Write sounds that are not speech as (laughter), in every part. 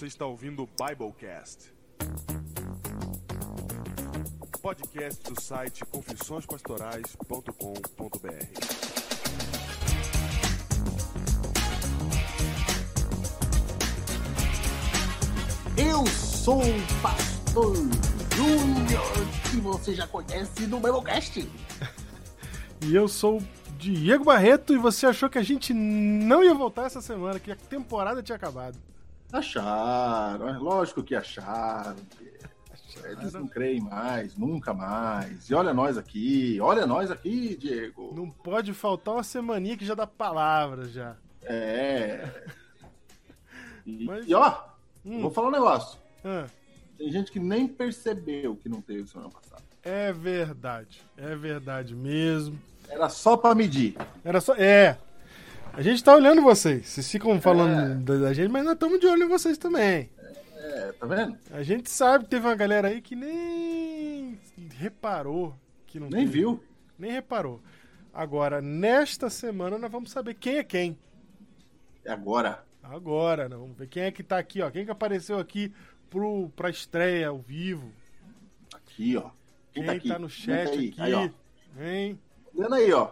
Você está ouvindo o Biblecast. Podcast do site confissõespastorais.com.br. Eu sou o Pastor Júnior, que você já conhece do Biblecast. (laughs) E eu sou o Diego Barreto e você achou que a gente não ia voltar essa semana, que a temporada tinha acabado. Acharam, é lógico que acharam. Eles não creem mais, nunca mais. E olha nós aqui, olha nós aqui, Diego. Não pode faltar uma semaninha que já dá palavras já. É. E, Mas- e, ó, Hum. vou falar um negócio. Ah, Tem gente que nem percebeu que não teve semana passada. é verdade, é verdade mesmo. Era só pra medir. Era só. É. A gente tá olhando vocês. Vocês ficam falando da, da gente, mas nós estamos de olho em vocês também. É, tá vendo? A gente sabe que teve uma galera aí que nem reparou que não Nem teve. viu. Nem reparou. Agora, nesta semana, nós vamos saber quem é quem. É agora. Agora, né? vamos ver quem é que tá aqui, ó. Quem que apareceu aqui pro, pra estreia ao vivo. Aqui, ó. Quem, Quem tá aqui? tá no chat aí? aqui. Aí, ó. hein? Olhando aí, ó.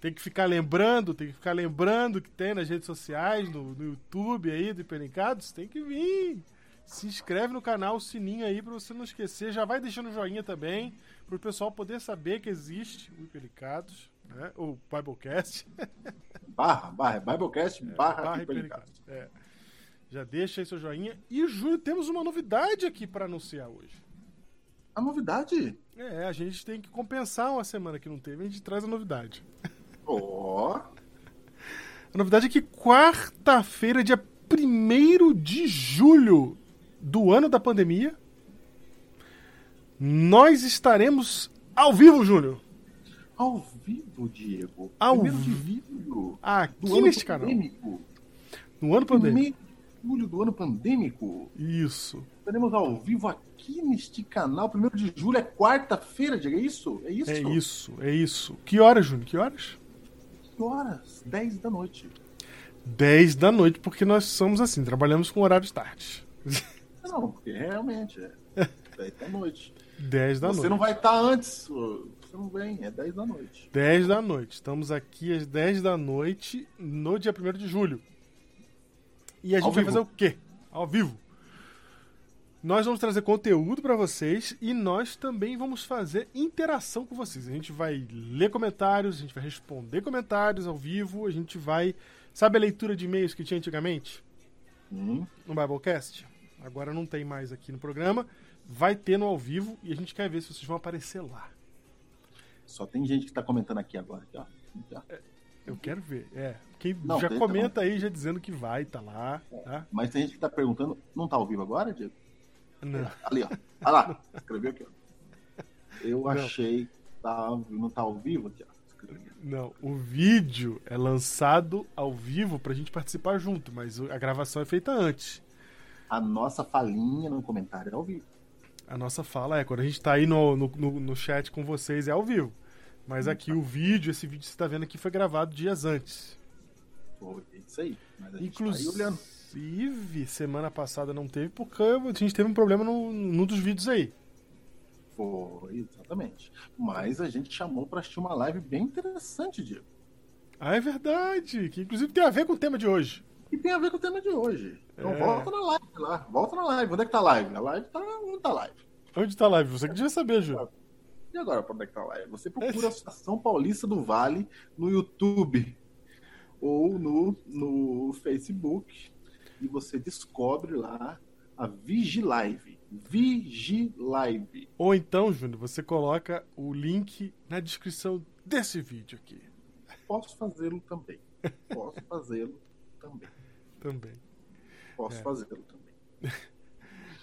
Tem que ficar lembrando, tem que ficar lembrando que tem nas redes sociais, no, no YouTube aí do Hiperencados. Tem que vir. Se inscreve no canal, o sininho aí pra você não esquecer. Já vai deixando o joinha também, pro pessoal poder saber que existe o Hiperencados, né? O Biblecast. (laughs) Barra, barra. Biblecast, barra, Barra Hiperencados. Hiperencados. É. Já deixa aí seu joinha. E, Júlio, temos uma novidade aqui pra anunciar hoje. A novidade. É, a gente tem que compensar uma semana que não teve, a gente traz a novidade. (laughs) Ó. A novidade é que quarta-feira, dia 1 de julho do ano da pandemia, nós estaremos ao vivo, Júnior. Ao vivo, Diego. Ao Primeiro de vivo. Aqui neste canal. No ano pandêmico. De julho do ano pandêmico. Isso. Estaremos ao vivo aqui neste canal. Primeiro de julho é quarta-feira, Diego. É isso? É isso? É isso, é isso. Que horas, Júnior? Que horas? Que horas? 10 da noite. 10 da noite, porque nós somos assim, trabalhamos com horários tarde. Não, porque realmente é (laughs) 10 da noite. 10 da Você noite. não vai estar antes. Você não vem, é 10 da noite. 10 da noite. Estamos aqui às 10 da noite no dia 1 de julho. E a Ao gente vai vivo. fazer o quê? Ao vivo. Nós vamos trazer conteúdo para vocês e nós também vamos fazer interação com vocês. A gente vai ler comentários, a gente vai responder comentários ao vivo, a gente vai. Sabe a leitura de e-mails que tinha antigamente Hum, no Biblecast? Agora não tem mais aqui no programa. Vai ter no ao vivo e a gente quer ver se vocês vão aparecer lá. só tem gente que tá comentando aqui agora. Aqui, ó. Aqui, ó. Eu quero ver. É. Quem Não, já comenta aí, já dizendo que vai, tá lá. Tá? Mas tem gente que tá perguntando, não tá ao vivo agora, Diego? Não. Ali, ó. Olha lá. Escreveu aqui, ó. Eu achei que tá, não tá ao vivo aqui, ó. Não, o vídeo é lançado ao vivo pra gente participar junto, mas a gravação é feita antes. A nossa falinha no comentário é ao vivo. A nossa fala é, quando a gente tá aí no, no, no- no chat com vocês, é ao vivo. Mas aqui o vídeo, esse vídeo que você tá vendo aqui, foi gravado dias antes. Foi isso aí. Mas a gente tá aí olhando. Inclusive, semana passada não teve, porque a gente teve um problema no, num dos vídeos aí. Foi, exatamente. Mas a gente chamou pra assistir uma live bem interessante, Diego. Ah, é verdade, que inclusive tem a ver com o tema de hoje. E tem a ver com o tema de hoje. Então É. volta na live lá. Volta na live. Onde é que tá a live? A live tá onde tá a live? Onde tá a live? Você que devia saber, Ju. E agora, pra onde é que tá a live? Você procura a Associação Paulista do Vale no YouTube ou no, no Facebook e você descobre lá a Vigilive. Vigilive. Ou então, Júnior, você coloca o link na descrição desse vídeo aqui. Posso fazê-lo também. Posso fazê-lo também. Também. Posso É. fazê-lo também. (laughs)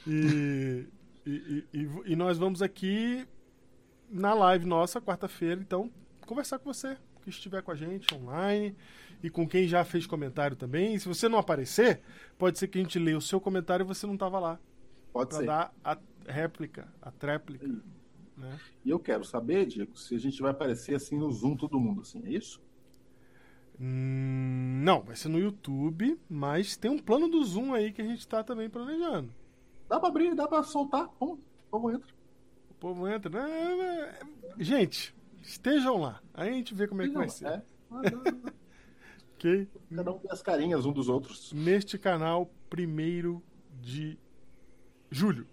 E, e, e- e- e nós vamos aqui na live nossa, quarta-feira, então, conversar com você, que estiver com a gente online e com quem já fez comentário também. E se você não aparecer, pode ser que a gente leia o seu comentário e você não estava lá. Pode Pra ser. dar a réplica, a tréplica. Aí. Né? E eu quero saber, Diego, se a gente vai aparecer assim no Zoom todo mundo, assim, é isso? Hum, Não, vai ser no YouTube, mas tem um plano do Zoom aí que a gente tá também planejando. Dá pra abrir, dá pra soltar. O povo entra. O povo entra. né? É, Gente, estejam lá. Aí a gente vê como é que vai ser. É. Ah, não, (laughs) Ok? Cada um tem as carinhas um dos outros. Neste canal, primeiro de julho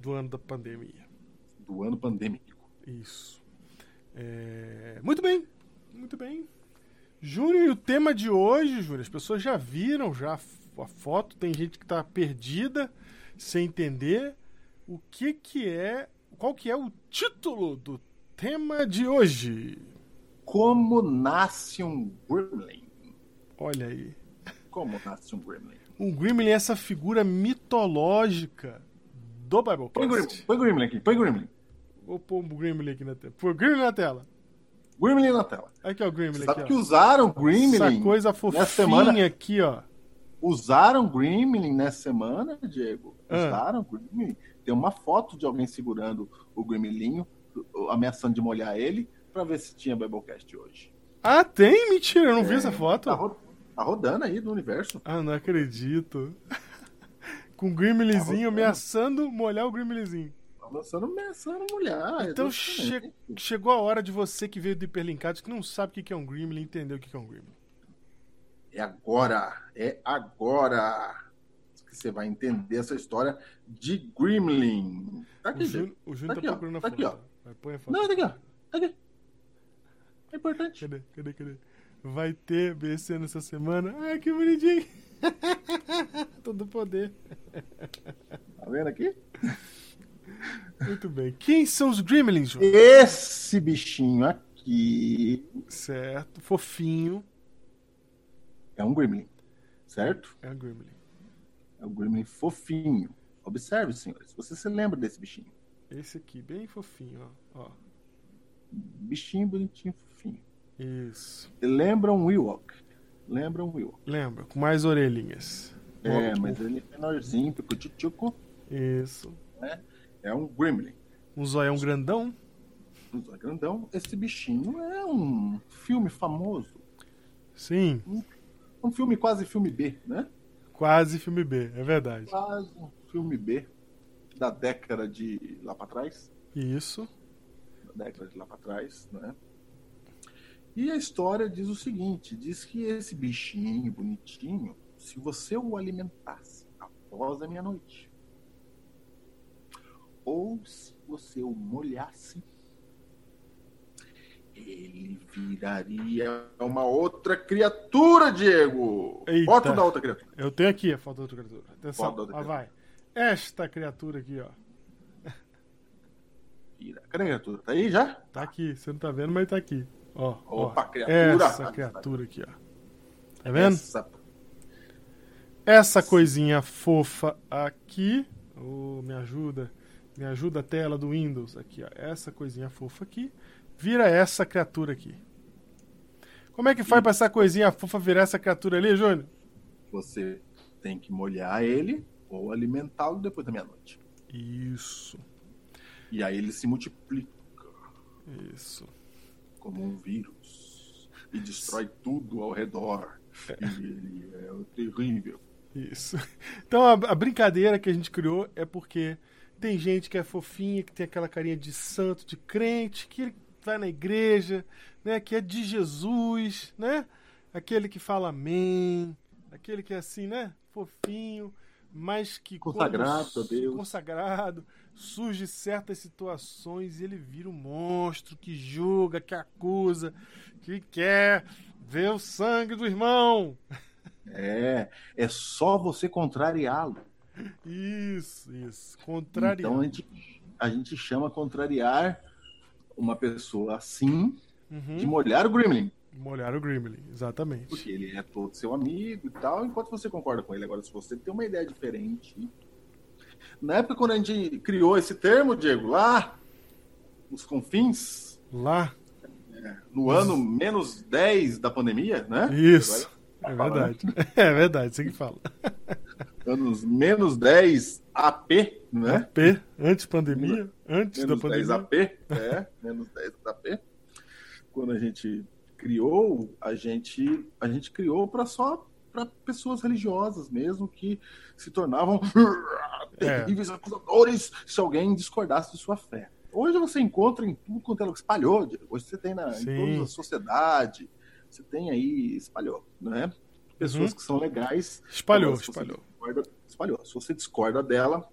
do ano da pandemia. Do ano pandêmico. Isso. É, Muito bem, muito bem. Júnior, e o tema de hoje, Júnior, as pessoas já viram já a foto, tem gente que tá perdida, sem entender o que que é, qual que é o título do tema de hoje. Como nasce um gremlin? Olha aí. Como nasce um gremlin? Um Gremlin é essa figura mitológica do Põe Biblecast. põe gremlin aqui, põe gremlin. Vou pôr o Gremlin aqui na tela. Pô, Gremlin na tela. Gremlin na tela. Aqui, ó, o Gremlin Você aqui, sabe que ó. usaram gremlin Essa coisa fofinha semana? aqui, ó. Usaram Gremlin nessa semana, Diego? Ah. Usaram Gremlin? Tem uma foto de alguém segurando o Gremlinho, ameaçando de molhar ele, pra ver se tinha Biblecast hoje. Ah, tem? Mentira, eu não vi essa foto. Tá, ro- tá rodando aí no universo. Ah, não acredito. (laughs) Com o Grimlinzinho Tá ameaçando molhar o Grimlinzinho. Tá lançando ameaçando molhar. Então exatamente. che- chegou a hora de você que veio do Hiperlinkados, que não sabe o que é um Gremlin, entender o que é um Gremlin. É agora, é agora que você vai entender essa história de Gremlin. Tá O aqui, o Júnior Tá tá, aqui, ó. procurando a Tá foto. aqui, ó. Vai, põe a foto. Não, tá aqui, ó. Tá aqui. É importante. Cadê, cadê, cadê? Vai ter BC nessa semana. Ai, que bonitinho. (laughs) Todo poder. Tá vendo aqui? Muito bem. Quem são os Gremlins, João? Esse bichinho aqui Certo. Fofinho. é um Gremlin, certo? É um Gremlin. É um Gremlin fofinho. Observe, senhores. Você se lembra desse bichinho? Esse aqui, bem fofinho, ó. ó. Bichinho bonitinho, fofinho. Isso. Lembra um Ewok. Lembra um Ewok. Lembra? Com mais orelhinhas. É, mas ele é menorzinho, pico Isso. É um Gremlin. Um zoião grandão. Um zóio grandão. Esse bichinho é um filme famoso. Sim. Um filme quase filme B, né? Quase filme B, é verdade. Quase um filme B da década de lá pra trás. Isso. Da década de lá pra trás, né? E a história diz o seguinte: diz que esse bichinho bonitinho, se você o alimentasse após a meia-noite, ou se você o molhasse, ele viraria uma outra criatura, Diego! Eita. Foto da outra criatura. Eu tenho aqui a foto da outra criatura. Atenção. Foto da outra Lá vai. Esta criatura aqui, ó. Vira. Cadê a criatura? Tá aí já? Tá aqui. Você não tá vendo, mas tá aqui. Ó. ó. Opa, criatura. Essa criatura aqui, ó. Tá vendo? Essa Essa coisinha fofa aqui. Ô, me ajuda. Me ajuda a tela do Windows. Aqui, ó. Essa coisinha fofa aqui. Vira essa criatura aqui. Como é que faz pra essa coisinha fofa virar essa criatura ali, Júnior? você tem que molhar ele ou alimentá-lo depois da meia-noite. Isso. E aí ele se multiplica Isso. como um vírus e destrói tudo ao redor. E ele é terrível. Isso. Então a, a brincadeira que a gente criou é porque tem gente que é fofinha, que tem aquela carinha de santo, de crente, que vai na igreja, né? Que é de Jesus, né? Aquele que fala amém, aquele que é assim, né? Fofinho, mas que quando Consagrado a Deus. consagrado, surge certas situações e ele vira um monstro que julga, que acusa, que quer ver o sangue do irmão. É, é só você contrariá-lo. Isso, isso. Contrariando. Então a gente, a gente chama contrariar uma pessoa assim Uhum. de molhar o Gremlin. Molhar o Gremlin, exatamente. Porque ele é todo seu amigo e tal, enquanto você concorda com ele. Agora, se você tem uma ideia diferente. Na época, quando a gente criou esse termo, Diego, lá nos confins, Lá, no ano menos 10 da pandemia, né? isso. É Agora, verdade. (laughs) É verdade, você que fala. (laughs) Anos menos 10 AP, né? AP, antes pandemia, antes Menos da 10 pandemia. AP, é, menos 10 AP. Quando a gente criou, a gente, a gente criou para só para pessoas religiosas mesmo que se tornavam (laughs) É. terríveis acusadores se alguém discordasse de sua fé. Hoje você encontra em tudo quanto ela espalhou. Diego. Hoje você tem na, Sim. em toda a sociedade, você tem aí, espalhou, né? Pessoas Uhum. que são legais. Espalhou, Agora, espalhou. discorda- espalhou. Se você discorda dela,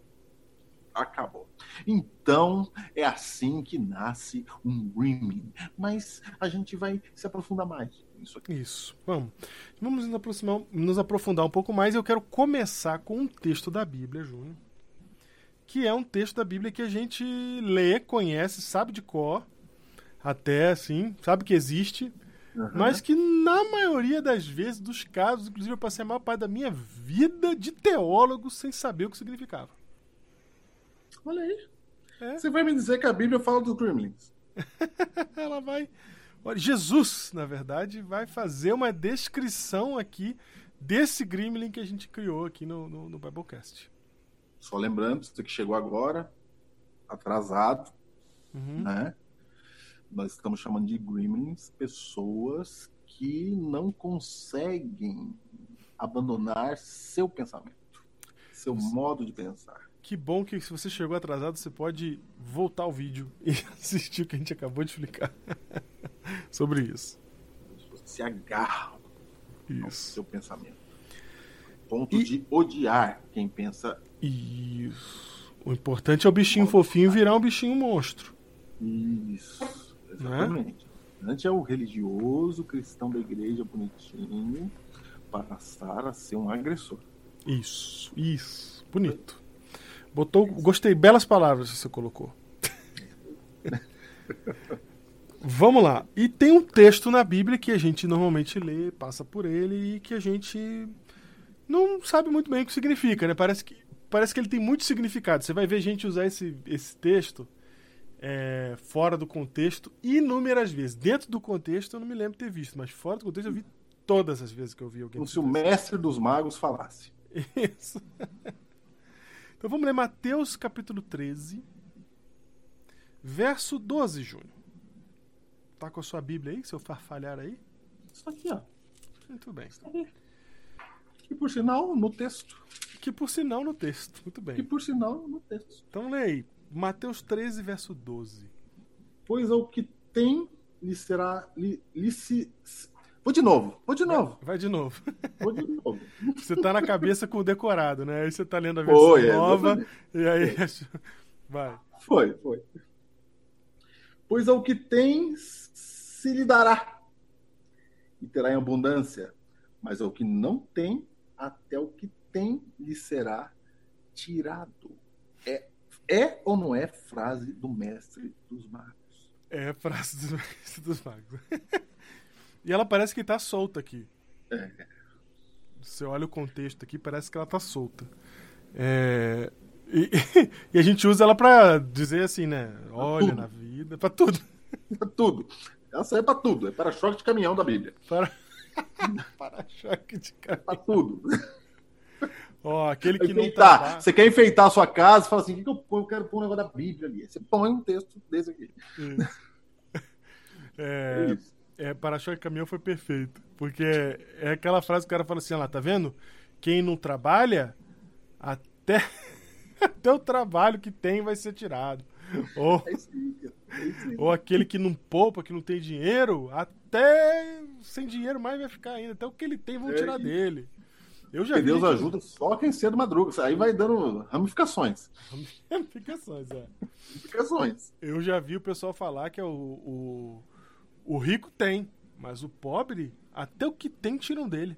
acabou. Então, é assim que nasce um Gremlin. Mas a gente vai se aprofundar mais nisso aqui. Isso, vamos. Vamos nos, aproximar, nos aprofundar um pouco mais. Eu quero começar com um texto da Bíblia, Júnior. Que é um texto da Bíblia que a gente lê, conhece, sabe de cor, até assim, sabe que existe, mas que na maioria das vezes, dos casos, inclusive eu passei a maior parte da minha vida de teólogo sem saber o que significava. Olha aí. É. Você vai me dizer que a Bíblia fala dos Gremlins. (laughs) Ela vai. Olha, Jesus, na verdade, vai fazer uma descrição aqui desse Gremlin que a gente criou aqui no, no, no Biblecast. Só lembrando, você que chegou agora, atrasado, Uhum. né? Nós estamos chamando de gremlins pessoas que não conseguem abandonar seu pensamento, seu modo de pensar. Que bom que se você chegou atrasado, você pode voltar ao vídeo (laughs) e assistir o que a gente acabou de explicar (laughs) sobre isso. Se agarram ao Isso. seu pensamento. Ponto E- de odiar quem pensa Isso. O importante é o bichinho fofinho virar um bichinho monstro. isso. Né? Exatamente. Antes é o religioso cristão da igreja bonitinho passar a ser um agressor. Isso, isso. Bonito. Botou, gostei, belas palavras que você colocou. (laughs) Vamos lá. E tem um texto na Bíblia que a gente normalmente lê, passa por ele e que a gente não sabe muito bem o que significa, né? Parece que, parece que ele tem muito significado. Você vai ver gente usar esse, esse texto é, fora do contexto inúmeras vezes. Dentro do contexto eu não me lembro de ter visto, mas fora do contexto eu vi todas as vezes que eu vi alguém. Como se o mestre dos magos falasse. (laughs) Isso. Então vamos ler Mateus capítulo 13, verso 12, Júnior. Tá com a sua Bíblia aí, seu farfalhar aí? Isso aqui, ó. Muito bem. Que por sinal, no texto. Que por sinal no texto. Muito Que bem. por sinal, no texto. Então lê aí. Mateus 13, verso 12. Pois ao que tem, lhe será. Lhe, lhe se... Vou de novo, vou de novo, Vai de novo. vou de novo. (laughs) Você tá na cabeça com o decorado, né? Aí você tá lendo a versão Foi, é, nova. exatamente. E aí. (laughs) Vai. Foi, foi. Pois ao que tem, se lhe dará, e terá em abundância. Mas ao que não tem, até o que tem lhe será tirado. É, é ou não é frase do mestre dos magos? É frase dos, (laughs) dos magos. E ela parece que tá solta aqui. É. Você olha o contexto aqui, parece que ela tá solta. É, E, (laughs) e a gente usa ela pra dizer assim, né? Olha tudo. na vida, pra tudo. (laughs) Pra tudo. Essa é para tudo. É para choque de caminhão da Bíblia. Para... (laughs) Para-choque de cara. Para tudo. Ó, aquele que não enfeitar. trabalha. Você quer enfeitar a sua casa, fala assim: o que, que eu ponho? Eu quero pôr um negócio da Bíblia ali. Você põe um texto desse aqui. Isso. É É, isso. É, para-choque caminhão foi perfeito. Porque é aquela frase que o cara fala assim, lá, tá vendo? Quem não trabalha, até, (laughs) até o trabalho que tem vai ser tirado. Ou, É. É ou aquele que não poupa, que não tem dinheiro, até sem dinheiro mais vai ficar ainda. Até o que ele tem vão É tirar dele. Eu já Que Deus gente- ajuda só quem cedo madruga. Aí vai dando ramificações. (laughs) Ramificações, é. Ramificações. Eu já vi o pessoal falar que é o, o, o rico tem, mas o pobre, até o que tem tiram dele.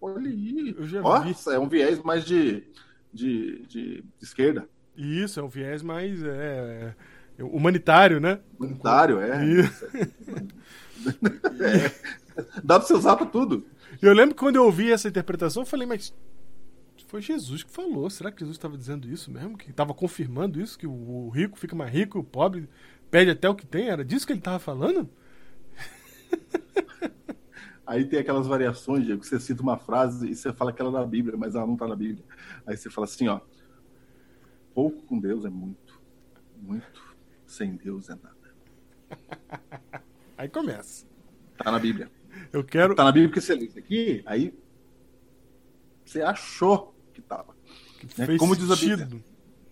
Olha aí. Eu já vi. Nossa, é um viés mais de, de, de esquerda. E isso é um viés mais é, é, humanitário, né? Humanitário, é. Isso. (laughs) Dá pra você usar pra tudo. E eu lembro que quando eu ouvi essa interpretação, eu falei, mas foi Jesus que falou. Será que Jesus estava dizendo isso mesmo? Que estava confirmando isso? Que o, o rico fica mais rico, o pobre perde até o que tem? Era disso que ele estava falando? Aí tem aquelas variações, Diego, que você cita uma frase e você fala que ela é da Bíblia, mas ela não tá na Bíblia. Aí você fala assim, ó. Pouco com Deus é muito. Muito sem Deus é nada. (laughs) Aí começa. Tá na Bíblia. Eu quero. Tá na Bíblia porque você lê isso aqui, aí você achou que tava. né? fez Como diz a sentido. Bíblia.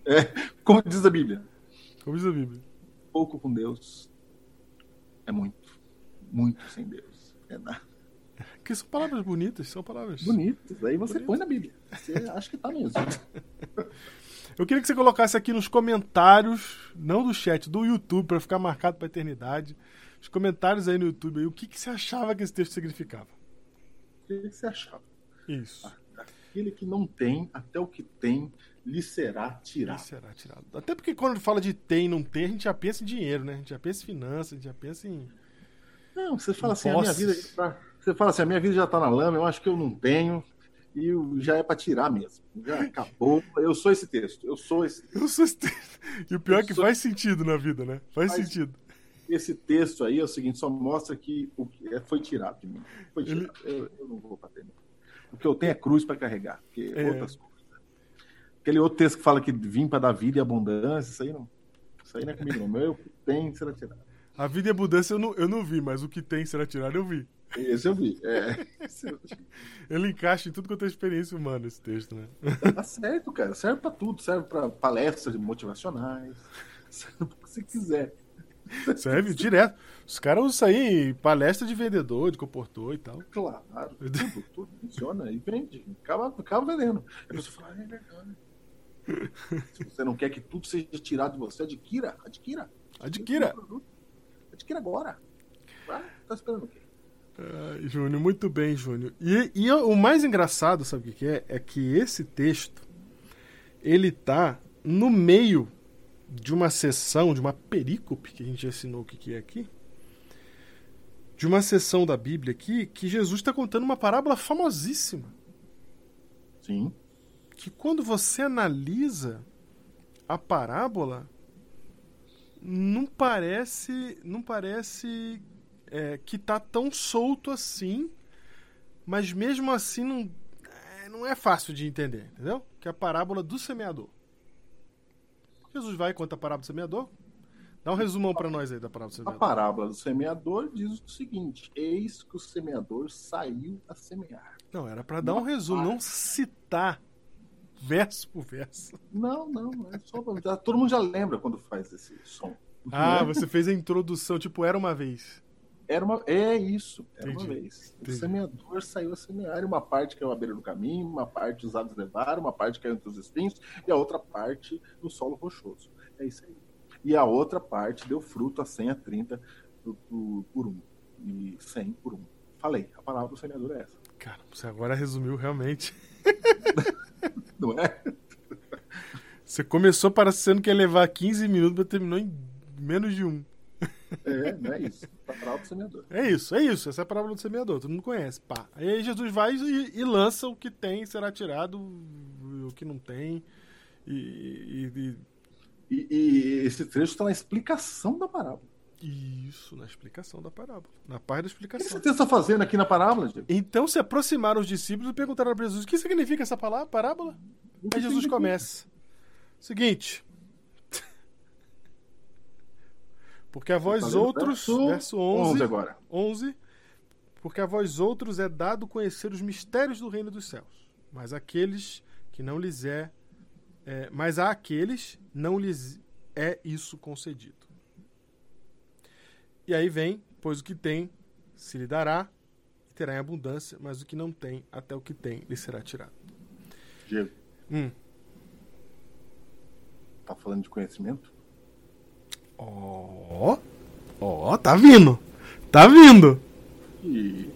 É, como diz a Bíblia, Como diz a Bíblia. Pouco com Deus é muito. Muito sem Deus. É nada. Que são palavras bonitas, são palavras. Bonitos. Aí você Bonito. põe na Bíblia. Você acha que tá mesmo. (laughs) Eu queria que você colocasse aqui nos comentários, não do chat, do YouTube, pra ficar marcado pra eternidade. Os comentários aí no YouTube, aí, o que, que você achava que esse texto significava? O que você achava? Isso. Aquele que não tem, até o que tem, lhe será tirado. será tirado. Até porque quando fala de ter e não ter, a gente já pensa em dinheiro, né? A gente já pensa em finanças, a gente já pensa em. Não, você fala assim, a minha vida já tá, você fala assim, a minha vida já tá na lama, eu acho que eu não tenho e já é para tirar mesmo. Já (laughs) acabou. Eu sou esse texto. Eu sou esse, Eu sou esse texto. E o pior é que sou- faz sentido na vida, né? Faz, Faz- sentido. esse texto aí é o seguinte, só mostra que o que é- foi tirado de mim. Foi Ele- tirado. Eu, eu não vou bater. O que eu tenho é cruz para carregar, porque É. outras coisas. Aquele outro texto que fala que vim para dar vida e abundância, isso aí não. Isso aí não é comigo, não. Meu, o que tem será tirado. A vida e abundância eu não, eu não vi, mas o que tem será tirado eu vi. Esse eu vi. É. Eu- (laughs) Ele encaixa em tudo quanto é experiência humana, esse texto, né? Tá certo, cara. Serve para tudo. Serve para palestras motivacionais. (laughs) Serve o que você quiser. Serve direto. Os caras usam isso aí em palestra de vendedor, de comportor e tal. Claro. Tudo, tudo funciona e vende. Acaba, acaba vendendo. A pessoa fala, "Ah, é verdade. Se você não quer que tudo seja tirado de você, adquira. Adquira. Adquira. Adquira agora. Vai, tá esperando o quê? Ai, Júnior, muito bem, Júnior. E, e o mais engraçado, sabe o que é? É que esse texto, ele tá no meio de uma sessão, de uma perícope, que a gente ensinou o que, que é aqui, de uma sessão da Bíblia aqui, que Jesus está contando uma parábola famosíssima. Sim. Que quando você analisa a parábola não parece não parece é, que tá tão solto assim mas mesmo assim não é, não é fácil de entender entendeu? Que é a parábola do semeador. Jesus vai e conta a parábola do semeador? Dá um resumão para nós aí da parábola do A semeador. parábola do semeador diz o seguinte: Eis que o semeador saiu a semear. não era para dar um resumo não citar verso por verso Não, não, é só. já- todo mundo já lembra quando faz esse som. ah você fez a introdução tipo era uma vez Era uma, é isso, era uma Entendi, vez. O entendi. semeador saiu a semear, uma parte caiu à beira do caminho, uma parte os aves levaram, uma parte caiu entre os espinhos, e a outra parte no solo rochoso. É isso aí. E a outra parte deu fruto a 100, a 30 por, por, por um. E 100 por um. Falei, a palavra do semeador é essa. Cara, você agora resumiu realmente. (laughs) Não é? Você começou parecendo que ia levar 15 minutos, mas terminou em menos de um. É, não é isso. A palavra do semeador. É isso, é isso. Essa é a parábola do semeador, todo mundo conhece. Pá. Aí Jesus vai e, e lança o que tem, será tirado, o que não tem. E, e- E, e esse trecho está na explicação da parábola. Isso, na explicação da parábola. Na parte da O que explicação. você está fazendo aqui na parábola, Diego? Então se aproximaram os discípulos e perguntaram para Jesus: o que significa essa palavra, parábola? Aí Jesus começa. Seguinte. Porque a vós Tá outros, verso verso 11 11, agora. 11, porque a vós outros é dado conhecer os mistérios do reino dos céus, mas aqueles que não lhes é, é mas a aqueles não lhes é isso concedido. E aí vem, pois o que tem se lhe dará e terá em abundância, mas o que não tem, até o que tem lhe será tirado. Diego, Hum. tá falando de conhecimento? Ó, ó, tá vindo. Tá vindo. E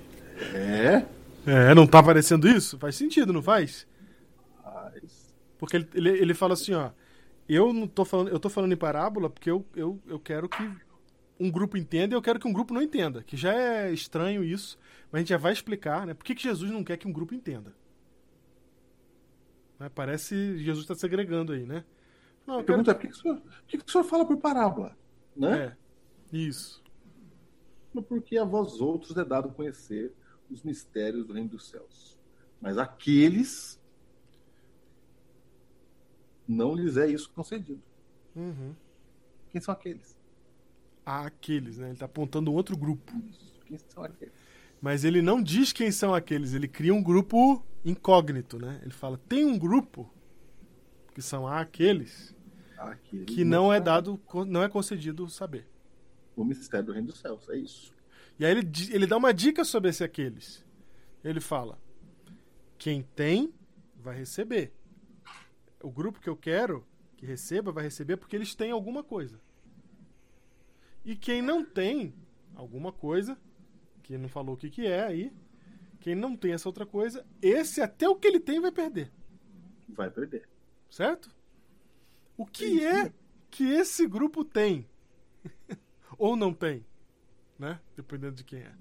é, É, não tá aparecendo isso? Faz sentido, não faz? mas Porque ele, ele, ele fala assim, ó. Eu não tô falando, eu tô falando em parábola porque eu, eu, eu quero que um grupo entenda e eu quero que um grupo não entenda. Que já é estranho isso, mas a gente já vai explicar, né? Por que, que Jesus não quer que um grupo entenda? Né, Parece que Jesus está segregando aí, né? Não, eu pergunta é por que, que, o senhor, por que, que o senhor fala por parábola? Né? É, isso. Porque a vós outros é dado conhecer os mistérios do reino dos céus. Mas aqueles não lhes é isso concedido. Uhum. Quem são aqueles? Aqueles, né? Ele tá apontando um outro grupo. Quem são aqueles. Mas ele não diz quem são aqueles, ele cria um grupo incógnito, né? Ele fala: tem um grupo que são aqueles que não é dado, não é concedido saber. O mistério do reino dos céus, é isso. E aí ele, ele dá uma dica sobre esse aqueles. Ele fala: quem tem, vai receber. O grupo que eu quero que receba, vai receber porque eles têm alguma coisa. E quem não tem alguma coisa, que não falou o que, que é aí, quem não tem essa outra coisa, esse até o que ele tem vai perder. Vai perder. Certo? O que é que esse grupo tem? (laughs) Ou não tem? Né? Dependendo de quem é.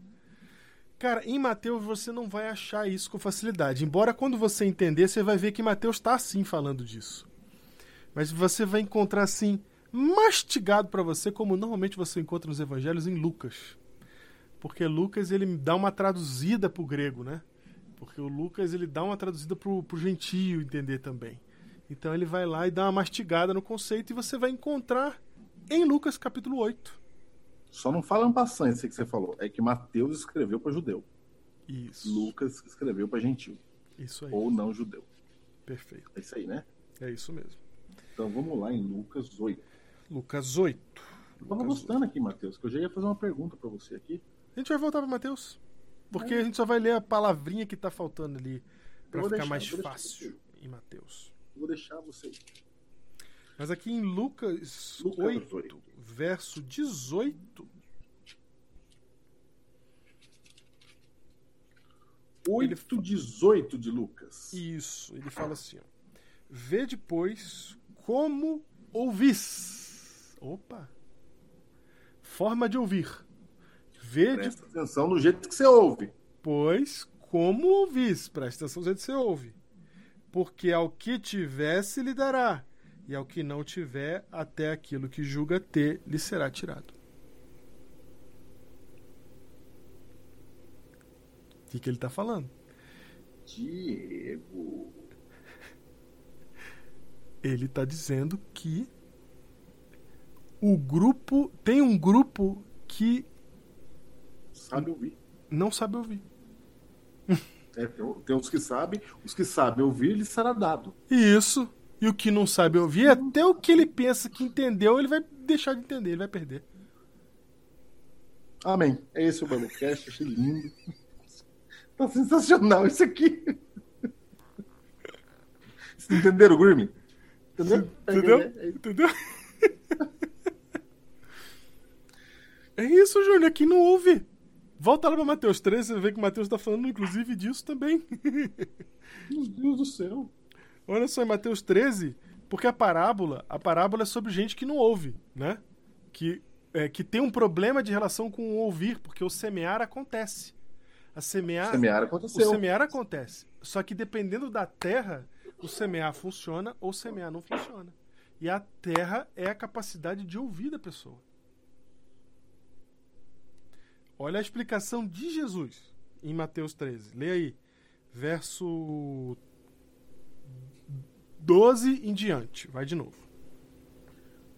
Cara, em Mateus você não vai achar isso com facilidade. Embora quando você entender, você vai ver que Mateus está assim falando disso. Mas você vai encontrar assim, mastigado para você, como normalmente você encontra nos evangelhos em Lucas. Porque Lucas ele dá uma traduzida pro grego, né? Porque o Lucas ele dá uma traduzida pro, pro gentio entender também. Então ele vai lá e dá uma mastigada no conceito e você vai encontrar em Lucas capítulo 8. Só não fala um passante aí que você falou. É que Mateus escreveu para judeu. Isso. Lucas escreveu para gentil. Isso aí. Ou não judeu. Perfeito. É isso aí, né? É isso mesmo. Então vamos lá em Lucas 8. Lucas 8. Eu tava Lucas gostando aqui, Mateus, que eu já ia fazer uma pergunta para você aqui. A gente vai voltar para Mateus. Porque a gente só vai ler a palavrinha que tá faltando ali para ficar deixar, mais fácil em Mateus. Eu vou deixar você. Mas aqui em Lucas, Lucas 8, 8. verso 18, 8, 18 de Lucas. isso, ele fala assim, ó. Vê depois como ouvis. Opa! Forma de ouvir. Vê Presta atenção no jeito que você ouve. depois como ouvis. Presta atenção no jeito que você ouve. Porque ao que tiver se lhe dará, e ao que não tiver, até aquilo que julga ter lhe será tirado. O que, que ele está falando? Diego. Ele está dizendo que o grupo tem um grupo que Sabe ouvir. não sabe ouvir. É, tem, uns que sabem, os que sabem ouvir, lhe será dado. Isso. E o que não sabe ouvir, até o que ele pensa que entendeu, ele vai deixar de entender, ele vai perder. Amém. É esse o Biblecast, achei lindo. Tá sensacional isso aqui. Vocês entenderam, Gurmin? Entendeu? Entendeu? É, é, é. Entendeu? (laughs) É isso, Júnior. Quem não ouve. Volta lá pra Mateus 13, você vê que o Mateus tá falando, inclusive, disso também. (laughs) Meu Deus do céu. Olha só, em Mateus 13, porque a parábola, a parábola é sobre gente que não ouve, né? Que, é, que tem um problema de relação com o ouvir, porque o semear acontece. A semear, Semear o aconteceu. semear acontece. Só que dependendo da terra, o semear funciona ou o semear não funciona. E a terra é a capacidade de ouvir da pessoa. Olha a explicação de Jesus em Mateus 13. Leia aí. Verso 12 em diante. Vai de novo.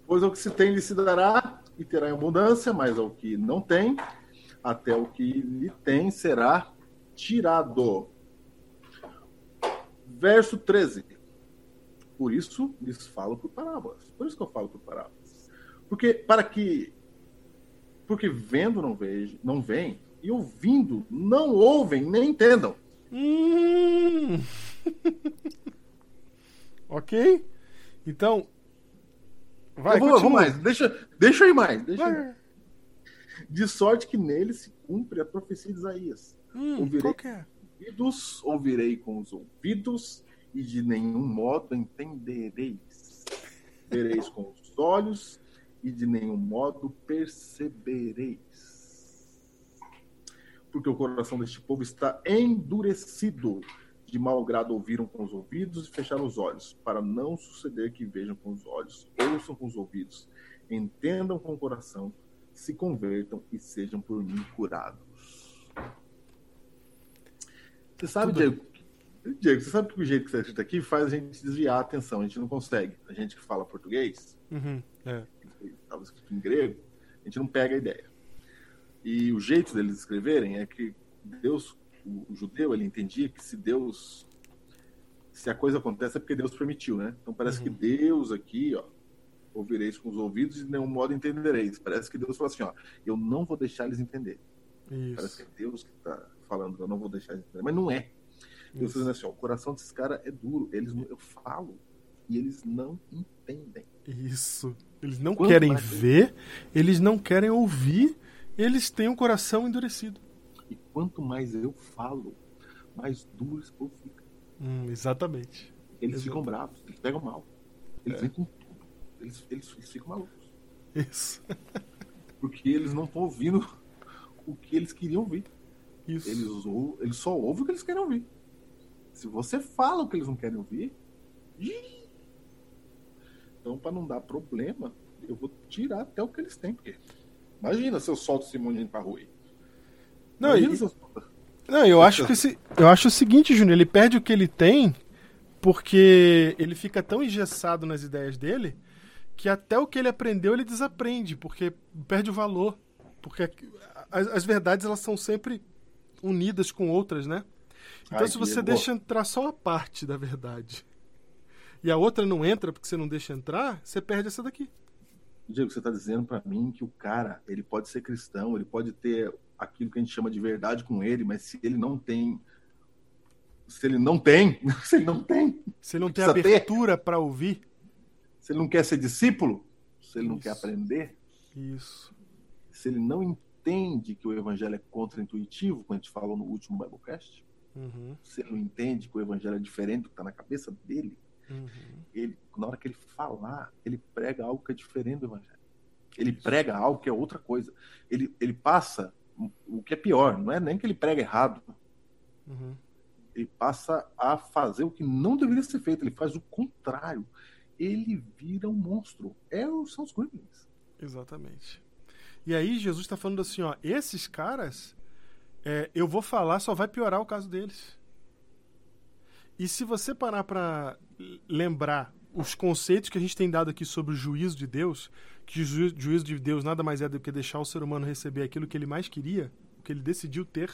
Pois ao que se tem lhe se dará e terá em abundância, mas ao que não tem, até o que lhe tem será tirado. Verso 13. Por isso lhes falo por parábolas. Por isso que eu falo por parábolas. Porque para que porque vendo não vejo, não veem e ouvindo não ouvem nem entendam. Hum. (laughs) ok? Então. Vai, eu vou, vou mais, deixa, deixa ir mais, deixa. Vai. De sorte que nele se cumpre a profecia de Isaías. Hum, Ouvirei. que é? ouvidos, ouvirei com os ouvidos, e de nenhum modo entendereis. Vereis com os olhos, e de nenhum modo percebereis. Porque o coração deste povo está endurecido. De mau grado ouviram com os ouvidos e fecharam os olhos, para não suceder que vejam com os olhos, ouçam com os ouvidos, entendam com o coração, se convertam e sejam por mim curados. Você sabe, Tudo. Diego, Diego, você sabe que o jeito que está escrito aqui faz a gente desviar a atenção, a gente não consegue. A gente que fala português, Uhum, é. Estava escrito em grego, a gente não pega a ideia. E o jeito deles escreverem é que Deus, o, o judeu, ele entendia que se Deus. Se a coisa acontece é porque Deus permitiu, né? Então parece Uhum. que Deus aqui, ó, ouvireis com os ouvidos e de nenhum modo entendereis. Parece que Deus falou assim, ó, eu não vou deixar eles entender. Parece que Isso. é Deus que está falando, eu não vou deixar eles entender. Mas não é. Deus Isso. dizendo assim, ó, o coração desses caras é duro. Eles, eu falo e eles não entendem. Isso. Eles não Quanto querem mais- ver, eles não querem ouvir, eles têm o coração endurecido. E quanto mais eu falo, mais duro esse povo fica. Hum, exatamente. Eles Exato. ficam bravos, eles pegam mal. Eles É. vêm com tudo. Eles, eles, eles ficam malucos. Isso. (laughs) Porque eles não estão ouvindo o que eles queriam ouvir. Isso. Eles, ou, eles só ouvem o que eles querem ouvir. Se você fala o que eles não querem ouvir, ih! Então para não dar problema, eu vou tirar até o que eles têm. Porque imagina se eu solto esse monte de gente pra rua aí. Não, e- se eu Não, eu acho que esse, eu acho o seguinte, Júnior, ele perde o que ele tem porque ele fica tão engessado nas ideias dele que até o que ele aprendeu ele desaprende, porque perde o valor, porque as, as verdades elas são sempre unidas com outras, né? Então Ai, se você deixa entrar só uma parte da verdade e a outra não entra porque você não deixa entrar, você perde essa daqui. Diego, você está dizendo para mim que o cara, ele pode ser cristão, ele pode ter aquilo que a gente chama de verdade com ele, mas se ele não tem, se ele não tem, (laughs) se ele não tem, Se ele não tem abertura para ouvir, se ele não quer ser discípulo, se ele não quer aprender, isso. se ele não entende que o evangelho é contra-intuitivo, como a gente falou no último Biblecast, Uhum, se ele não entende que o evangelho é diferente do que está na cabeça dele, uhum. ele, na hora que ele falar, ele prega algo que é diferente do evangelho. Ele prega algo que é outra coisa. Ele, ele passa o- que é pior, não é nem que ele prega errado, Uhum. ele passa a fazer o que não deveria ser feito, ele faz o contrário. Ele vira um monstro. É, o- são os Gremlins. Exatamente. E aí Jesus está falando assim, ó, esses caras, é, eu vou falar, só vai piorar o caso deles. E se você parar para lembrar os conceitos que a gente tem dado aqui sobre o juízo de Deus, que o ju- juízo de Deus nada mais é do que deixar o ser humano receber aquilo que ele mais queria, o que ele decidiu ter,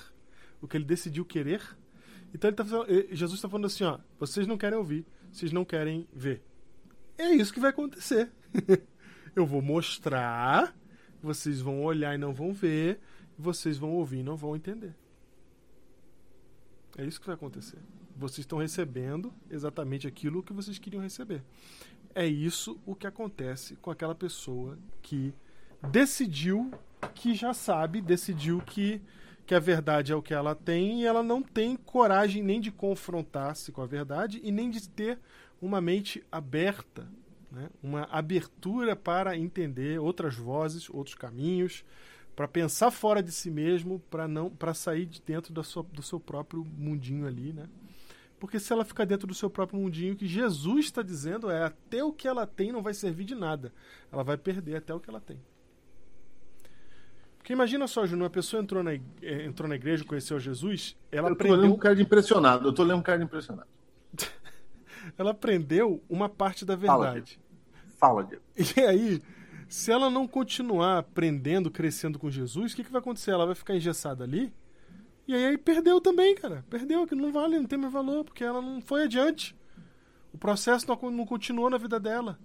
o que ele decidiu querer. Então tá eh, Jesus está falando assim, ó, vocês não querem ouvir, vocês não querem ver. É isso que vai acontecer. (laughs) Eu vou mostrar, vocês vão olhar e não vão ver, vocês vão ouvir e não vão entender. É isso que vai acontecer. Vocês estão recebendo exatamente aquilo que vocês queriam receber. É isso o que acontece com aquela pessoa que decidiu que já sabe, decidiu que, que a verdade é o que ela tem e ela não tem coragem nem de confrontar-se com a verdade e nem de ter uma mente aberta, né? uma abertura para entender outras vozes, outros caminhos, para pensar fora de si mesmo, para não para sair de dentro da sua, do seu próprio mundinho ali, né? Porque se ela ficar dentro do seu próprio mundinho, o que Jesus está dizendo é até o que ela tem não vai servir de nada. Ela vai perder até o que ela tem. Porque imagina só, Júnior, uma pessoa entrou na, ig- eh, entrou na igreja, conheceu Jesus, ela eu tô lendo um aprendeu, cara de impressionado. Eu tô lendo um cara de impressionado. (laughs) ela aprendeu uma parte da verdade. Fala, Diego. (laughs) E aí, se ela não continuar aprendendo, crescendo com Jesus, o que, que vai acontecer? Ela vai ficar engessada ali. E aí, aí perdeu também, cara. Perdeu, que não vale, não tem mais valor, porque ela não foi adiante. O processo não, não continuou na vida dela.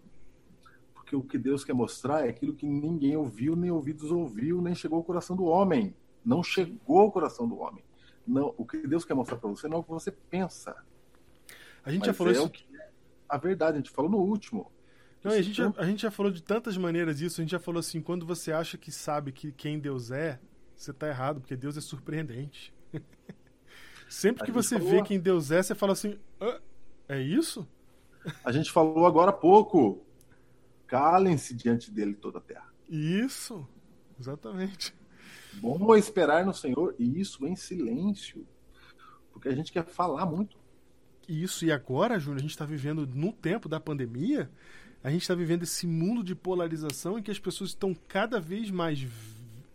Porque o que Deus quer mostrar é aquilo que ninguém ouviu, nem ouvidos ouviu, nem chegou ao coração do homem. Não chegou ao coração do homem. Não, o que Deus quer mostrar para você não é o que você pensa. A gente mas já falou é isso. é a verdade. A gente falou no último. Não, a, gente já, a gente já falou de tantas maneiras isso. A gente já falou assim: quando você acha que sabe que quem Deus é, você tá errado, porque Deus é surpreendente. (laughs) Sempre que você falou- vê quem Deus é, você fala assim: "Ah, é isso? A gente falou agora há pouco. Calem-se diante dele toda a terra. Isso. Exatamente. Bom é esperar no Senhor e isso em silêncio. Porque a gente quer falar muito. Isso, e agora, Júnior, a gente está vivendo no tempo da pandemia, a gente está vivendo esse mundo de polarização em que as pessoas estão cada vez mais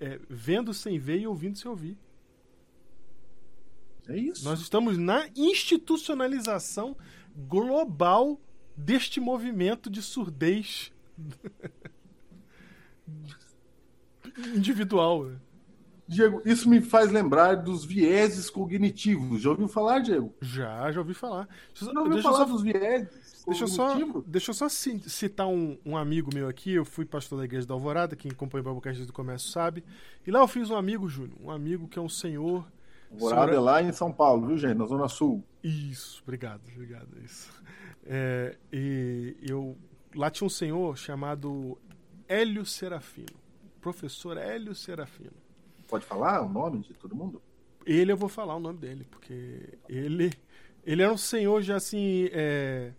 é, vendo sem ver e ouvindo sem ouvir. É isso. Nós estamos na institucionalização global deste movimento de surdez (laughs) individual. né? Diego, isso me faz lembrar dos vieses cognitivos. Já ouviu falar, Diego? Já, já ouvi falar. Só- Já ouviu falar só- dos vieses Deixa eu só, cognitivos? deixa eu só ci- citar um, um amigo meu aqui. Eu fui pastor da Igreja da Alvorada, quem acompanha o Babocast desde o começo sabe. E lá eu fiz um amigo, Júnior. Um amigo que é um senhor. Alvorada é lá em São Paulo, viu, gente? Na Zona Sul. Isso, obrigado, obrigado. é Isso. É, e eu. Lá tinha um senhor chamado Hélio Serafino. Professor Hélio Serafino. Pode falar o nome de todo mundo? Ele eu vou falar o nome dele, porque ele. Ele era um senhor já assim. é,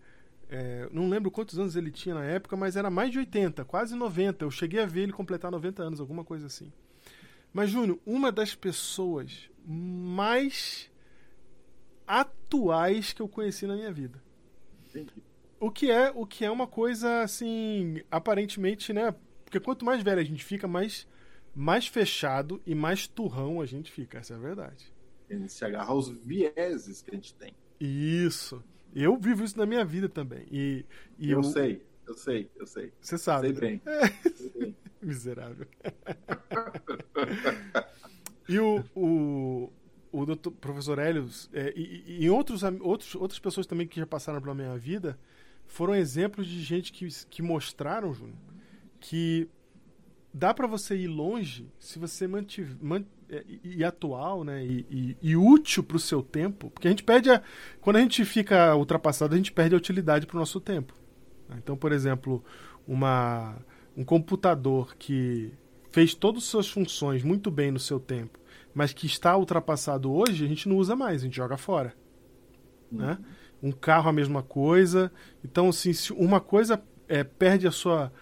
é, não lembro quantos anos ele tinha na época, mas era mais de 80, quase 90. Eu cheguei a ver ele completar 90 anos, alguma coisa assim. Mas, Júnior, uma das pessoas mais atuais que eu conheci na minha vida. Entendi. O que é, o que é uma coisa assim, aparentemente, né? Porque quanto mais velho a gente fica, mais mais fechado e mais turrão a gente fica, essa é a verdade. A gente se agarra aos vieses que a gente tem. Isso. Eu vivo isso na minha vida também. E, e eu, sei, eu sei, eu sei. Você sabe. sei né? bem. (laughs) Sei bem. Miserável. (laughs) e o, o, o doutor, professor Helios é, e, e- outros, outros, outras pessoas também que já passaram pela minha vida foram exemplos de gente que, que mostraram, Júnior, que dá pra você ir longe se você mantiver. Man, é, e, e atual, né? E, e- e útil pro seu tempo. Porque a gente perde a. Quando a gente fica ultrapassado, a gente perde a utilidade pro nosso tempo. Então, por exemplo, uma, um computador que fez todas as suas funções muito bem no seu tempo, mas que está ultrapassado hoje, a gente não usa mais, a gente joga fora. Né? Um carro a mesma coisa. Então, assim, se uma coisa é, perde a sua,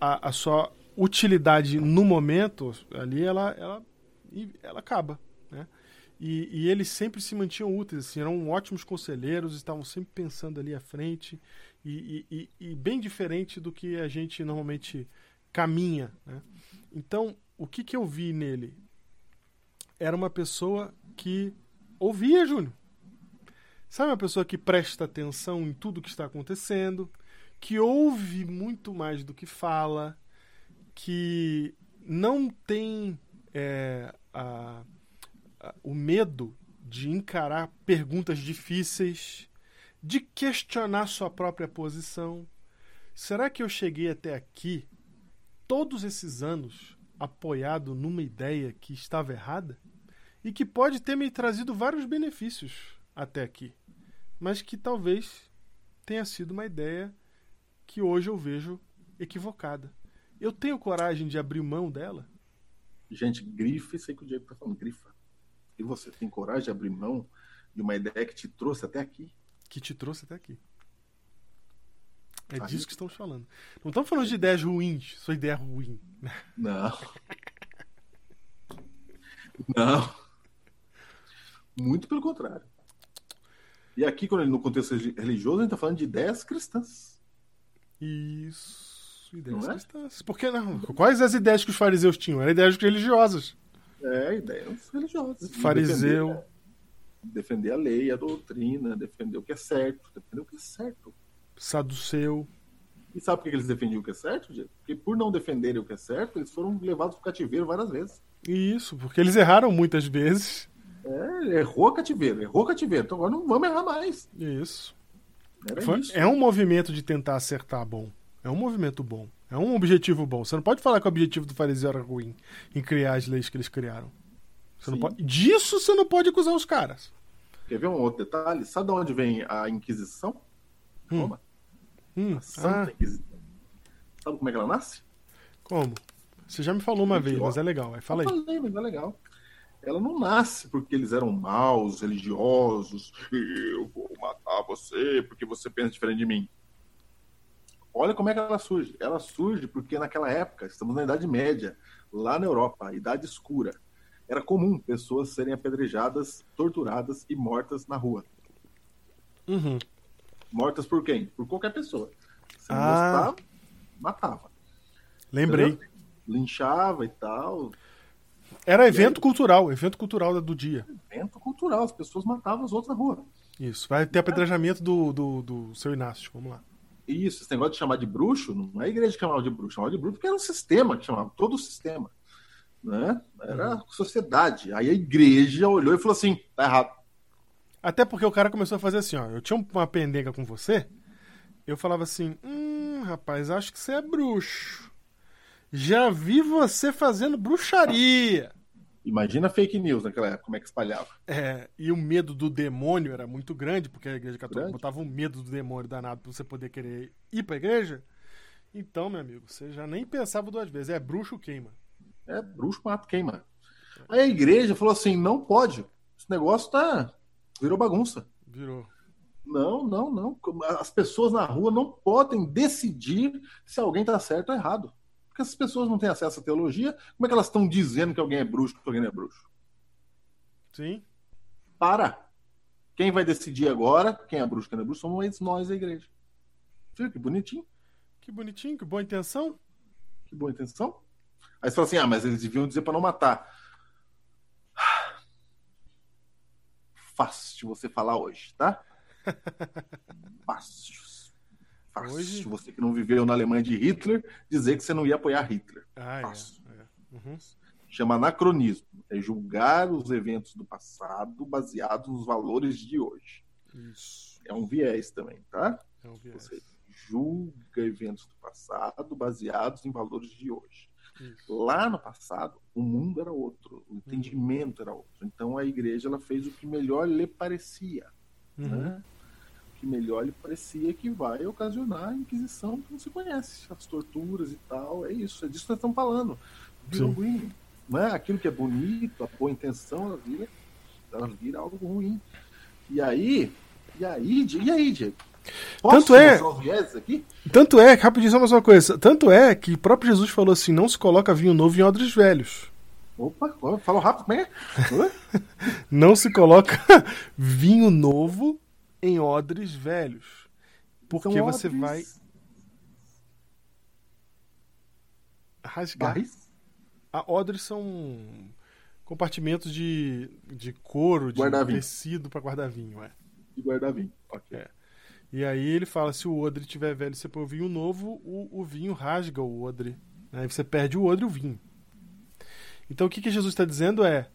a, a sua utilidade no momento, ali ela, ela, ela acaba. Né? E, e eles sempre se mantinham úteis, assim, eram ótimos conselheiros, estavam sempre pensando ali à frente, e, e- e- e bem diferente do que a gente normalmente caminha. Né? Então, o que, que eu vi nele? Era uma pessoa que ouvia, Júnior. Sabe uma pessoa que presta atenção em tudo que está acontecendo, que ouve muito mais do que fala, que não tem é, a- a- o medo de encarar perguntas difíceis, de questionar sua própria posição. Será que eu cheguei até aqui, todos esses anos, apoiado numa ideia que estava errada? E que pode ter me trazido vários benefícios até aqui, mas que talvez tenha sido uma ideia que hoje eu vejo equivocada. Eu tenho coragem de abrir mão dela? Gente, grife, sei que o Diego tá falando, grifa. E você tem coragem de abrir mão de uma ideia que te trouxe até aqui? que te trouxe até aqui. É Aí- disso que estamos falando. Não estamos falando de ideias ruins, sua ideia ruim. Não. Não. Muito pelo contrário. E aqui, quando ele- no contexto religi- religioso, a gente está falando de ideias cristãs. Isso, ideias Não é? cristãs. Por que não? Quais as ideias que os fariseus tinham? Eram ideias religiosas. É, ideias religiosas. Fariseu. Defender, defender a lei, a doutrina, defender o que é certo. Defender o que é certo. Saduceu. E sabe por que eles defendiam o que é certo, Diego? Porque por não defenderem o que é certo, eles foram levados para o cativeiro várias vezes. Isso, porque eles erraram muitas vezes. É, errou cativeiro, errou cativeiro. Então agora não vamos errar mais. Isso. Foi- isso. é um movimento de tentar acertar bom. É um movimento bom. É um objetivo bom. Você não pode falar que o objetivo do fariseu era ruim em criar as leis que eles criaram. Você pode... Disso você não pode acusar os caras. Quer ver um outro detalhe? Sabe de onde vem a Inquisição? Hum. Roma. Hum, A Santa ah, Inquisição. Sabe como é que ela nasce? como? Você já me falou uma vez, mas é legal. Aí, fala aí. Eu falei, mas é legal. Ela não nasce porque eles eram maus, religiosos. Eu vou matar você porque você pensa diferente de mim. Olha como é que ela surge. Ela surge porque naquela época, estamos na Idade Média, lá na Europa, Idade Escura, era comum pessoas serem apedrejadas, torturadas e mortas na rua. Uhum. Mortas por quem? Por qualquer pessoa. Não Ah. gostava, matava. Lembrei. Entendeu? Linchava e tal. Era evento cultural, evento cultural do dia. Evento cultural, as pessoas matavam os outros na rua. Isso. Vai ter apedrejamento do, do, do seu Inácio. Vamos lá. Isso, esse negócio de chamar de bruxo, não é a igreja que chamava de bruxo, chamava de bruxo porque era um sistema que chamava, todo o sistema. Né? Era a sociedade. Aí a igreja olhou e falou assim: tá errado. Até porque o cara começou a fazer assim, ó. Eu tinha uma pendenga com você, eu falava assim: hum, rapaz, acho que você é bruxo. Já vi você fazendo bruxaria. Imagina fake news naquela época, como é que espalhava. É, e o medo do demônio era muito grande, porque a igreja católica Grande. botava um medo do demônio danado pra você poder querer ir pra igreja. Então, meu amigo, você já nem pensava duas vezes. É bruxo queima. É, bruxo mata, queima. Aí a igreja falou assim: não pode. Esse negócio tá. virou bagunça. Virou. Não, não, não. As pessoas na rua não podem decidir se alguém tá certo ou errado. Porque essas pessoas não têm acesso à teologia, como é que elas estão dizendo que alguém é bruxo que alguém não é bruxo? Sim. Para! Quem vai decidir agora quem é bruxo quem não é bruxo somos nós, a igreja. Viu que bonitinho? Que bonitinho, que boa intenção. Que boa intenção. Aí você fala assim: ah, mas eles deviam dizer para não matar. (sighs) Fácil você falar hoje, tá? (laughs) Fácil. Fácil. Hoje- Você que não viveu na Alemanha de Hitler, dizer que você não ia apoiar Hitler. Ah, Fácil. é. é. Uhum. Chama anacronismo. É julgar os eventos do passado baseados nos valores de hoje. Isso. É um viés também, tá? É um viés. Você julga eventos do passado baseados em valores de hoje. Isso. Lá no passado, o mundo era outro, o entendimento era outro. Então a igreja ela fez o que melhor lhe parecia. Uhum. Né? Que melhor lhe parecia que vai ocasionar a inquisição que não se conhece, as torturas e tal. É isso, é disso que nós estamos falando. Virou ruim. Né? Aquilo que é bonito, a boa intenção, ela vira, ela vira algo ruim. E aí, e aí, e aí, Diego? Posso Tanto é-? Tanto é, rapidinho só mais uma coisa. Tanto é que o próprio Jesus falou assim: não se coloca vinho novo em odres velhos. Opa, fala rápido, como é? é? (laughs) Não se coloca (laughs) vinho novo em odres velhos. Porque Então, você odres, vai rasgar. Barris? A odres são compartimentos de, de couro, de tecido para guardar vinho. É. e guardar vinho. Ok. É. E aí ele fala: se o odre tiver velho e você pôr vinho novo, o, o vinho rasga o odre. Aí você perde o odre e o vinho. Então o que, que Jesus está dizendo é,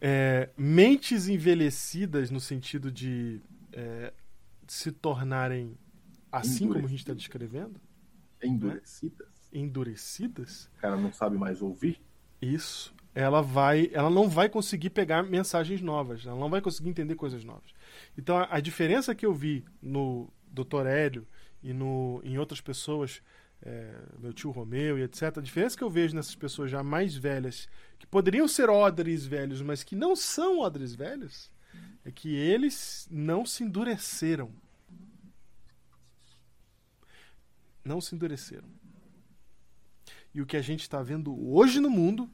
é, mentes envelhecidas no sentido de é, se tornarem assim como a gente está descrevendo, Endurecidas. endurecidas, O cara não sabe mais ouvir. isso, ela vai, ela não vai conseguir pegar mensagens novas, ela não vai conseguir entender coisas novas. Então a, a diferença que eu vi no Dr. Hélio e no, em outras pessoas, é, meu tio Romeu e etc., a diferença que eu vejo nessas pessoas já mais velhas, que poderiam ser odres velhos, mas que não são odres velhos, é que eles não se endureceram. Não se endureceram. E o que a gente está vendo hoje no mundo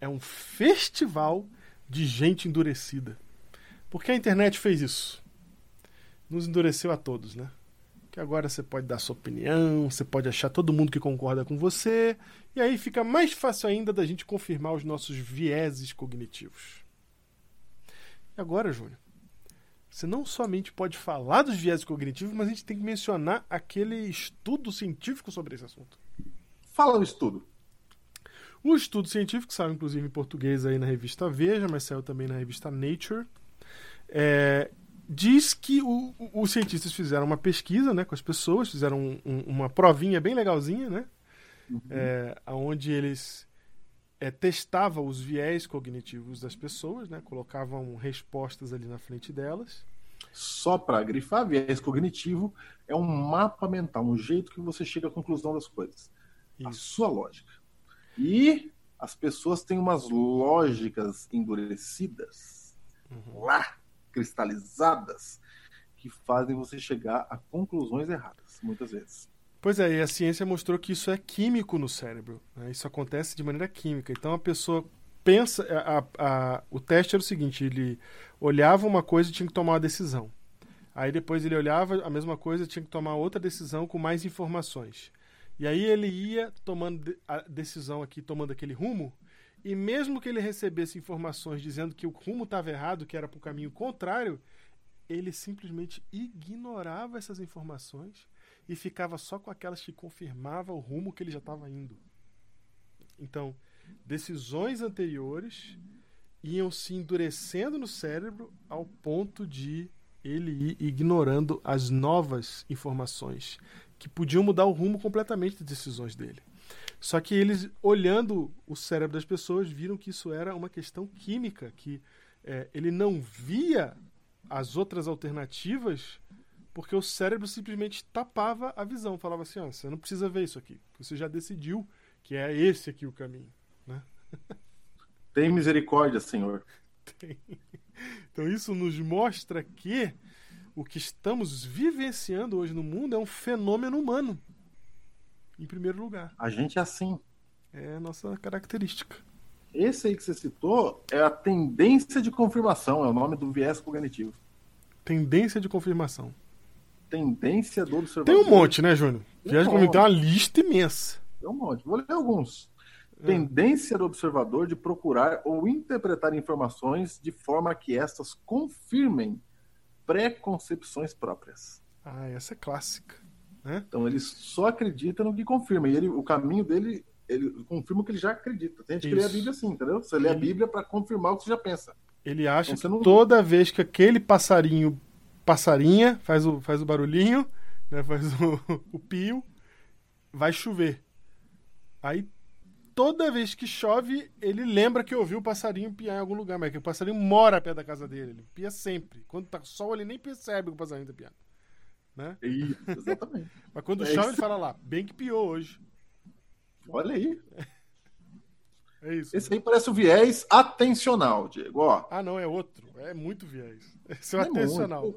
é um festival de gente endurecida. Porque a internet fez isso. Nos endureceu a todos, né? Que agora você pode dar sua opinião, você pode achar todo mundo que concorda com você, e aí fica mais fácil ainda da gente confirmar os nossos vieses cognitivos. E agora, Júnior, você não somente pode falar dos vieses cognitivos, mas a gente tem que mencionar aquele estudo científico sobre esse assunto. Fala o estudo. O estudo científico saiu inclusive em português aí na revista Veja, mas saiu também na revista Nature. É, diz que o- o- os cientistas fizeram uma pesquisa né, com as pessoas, fizeram um- um- uma provinha bem legalzinha, né? É, onde eles é, testavam os viés cognitivos das pessoas, né? Colocavam respostas ali na frente delas. Só para grifar, viés cognitivo é um mapa mental, um jeito que você chega à conclusão das coisas. A Isso. sua lógica. E as pessoas têm umas lógicas endurecidas, lá, cristalizadas, que fazem você chegar a conclusões erradas, muitas vezes. Pois é, e a ciência mostrou que isso é químico no cérebro. né? Isso acontece de maneira química. Então a pessoa pensa. a- a- o teste era o seguinte: ele olhava uma coisa e tinha que tomar uma decisão. Aí depois ele olhava a mesma coisa e tinha que tomar outra decisão com mais informações. E aí ele ia tomando a decisão aqui, tomando aquele rumo, e mesmo que ele recebesse informações dizendo que o rumo estava errado, que era para o caminho contrário, ele simplesmente ignorava essas informações e ficava só com aquelas que confirmavam o rumo que ele já estava indo. Então, decisões anteriores iam se endurecendo no cérebro ao ponto de ele ir ignorando as novas informações que podiam mudar o rumo completamente das decisões dele. Só que eles, olhando o cérebro das pessoas, viram que isso era uma questão química, que é, ele não via as outras alternativas porque o cérebro simplesmente tapava a visão, falava assim, ó, você não precisa ver isso aqui, você já decidiu que é esse aqui o caminho, né? (laughs) Tem misericórdia, Senhor. (laughs) Tem. Então isso nos mostra que o que estamos vivenciando hoje no mundo é um fenômeno humano. Em primeiro lugar. A gente é assim. É a nossa característica. Esse aí que você citou é a tendência de confirmação, é o nome do viés cognitivo. Tendência de confirmação. Tendência do observador. Tem um monte, né, Júnior? Tem Viagem tem uma lista imensa. Tem um monte. Vou ler alguns. É. Tendência do observador de procurar ou interpretar informações de forma que estas confirmem preconcepções próprias. Ah, essa é clássica. Então ele só acredita no que confirma. E ele, o caminho dele, ele confirma o que ele já acredita. Tem gente que lê a. Bíblia assim, entendeu? Você lê a Bíblia para confirmar o que você já pensa. Ele acha Então que não- toda vez que aquele passarinho passarinha, faz o, faz o barulhinho, né, faz o, (laughs) o pio, vai chover. Aí toda vez que chove, ele lembra que ouviu o passarinho piar em algum lugar, mas que o passarinho mora perto da casa dele, ele pia sempre. Quando tá sol, ele nem percebe que o passarinho tá piando. Né? Isso, exatamente. (laughs) Mas quando É chove, isso. ele fala lá, bem que piou hoje. Olha aí. (laughs) É isso. Esse aí parece o viés atencional, Diego. Ó, Ah, não, é outro. É muito viés. Esse é É atencional.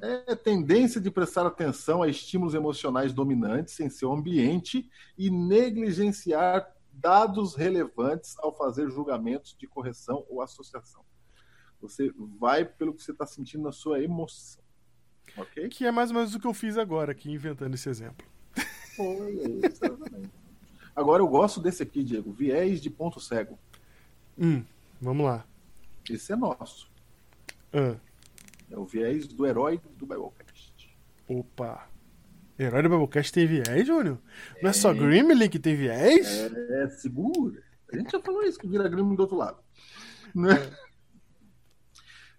é tendência de prestar atenção a estímulos emocionais dominantes em seu ambiente e negligenciar dados relevantes ao fazer julgamentos de correção ou associação. Você vai pelo que você está sentindo na sua emoção. Ok? Que é mais ou menos o que eu fiz agora aqui, inventando esse exemplo. Foi, é isso, exatamente. Agora eu gosto desse aqui, Diego. Viés de ponto cego. Hum, vamos lá. Esse é nosso. Ah, É o viés do herói do Biblecast. opa. Herói do Biblecast tem viés, Júnior? Não é só Grimly que tem viés? É, segura. A gente já falou isso, que vira grimo do outro lado. Né? (laughs)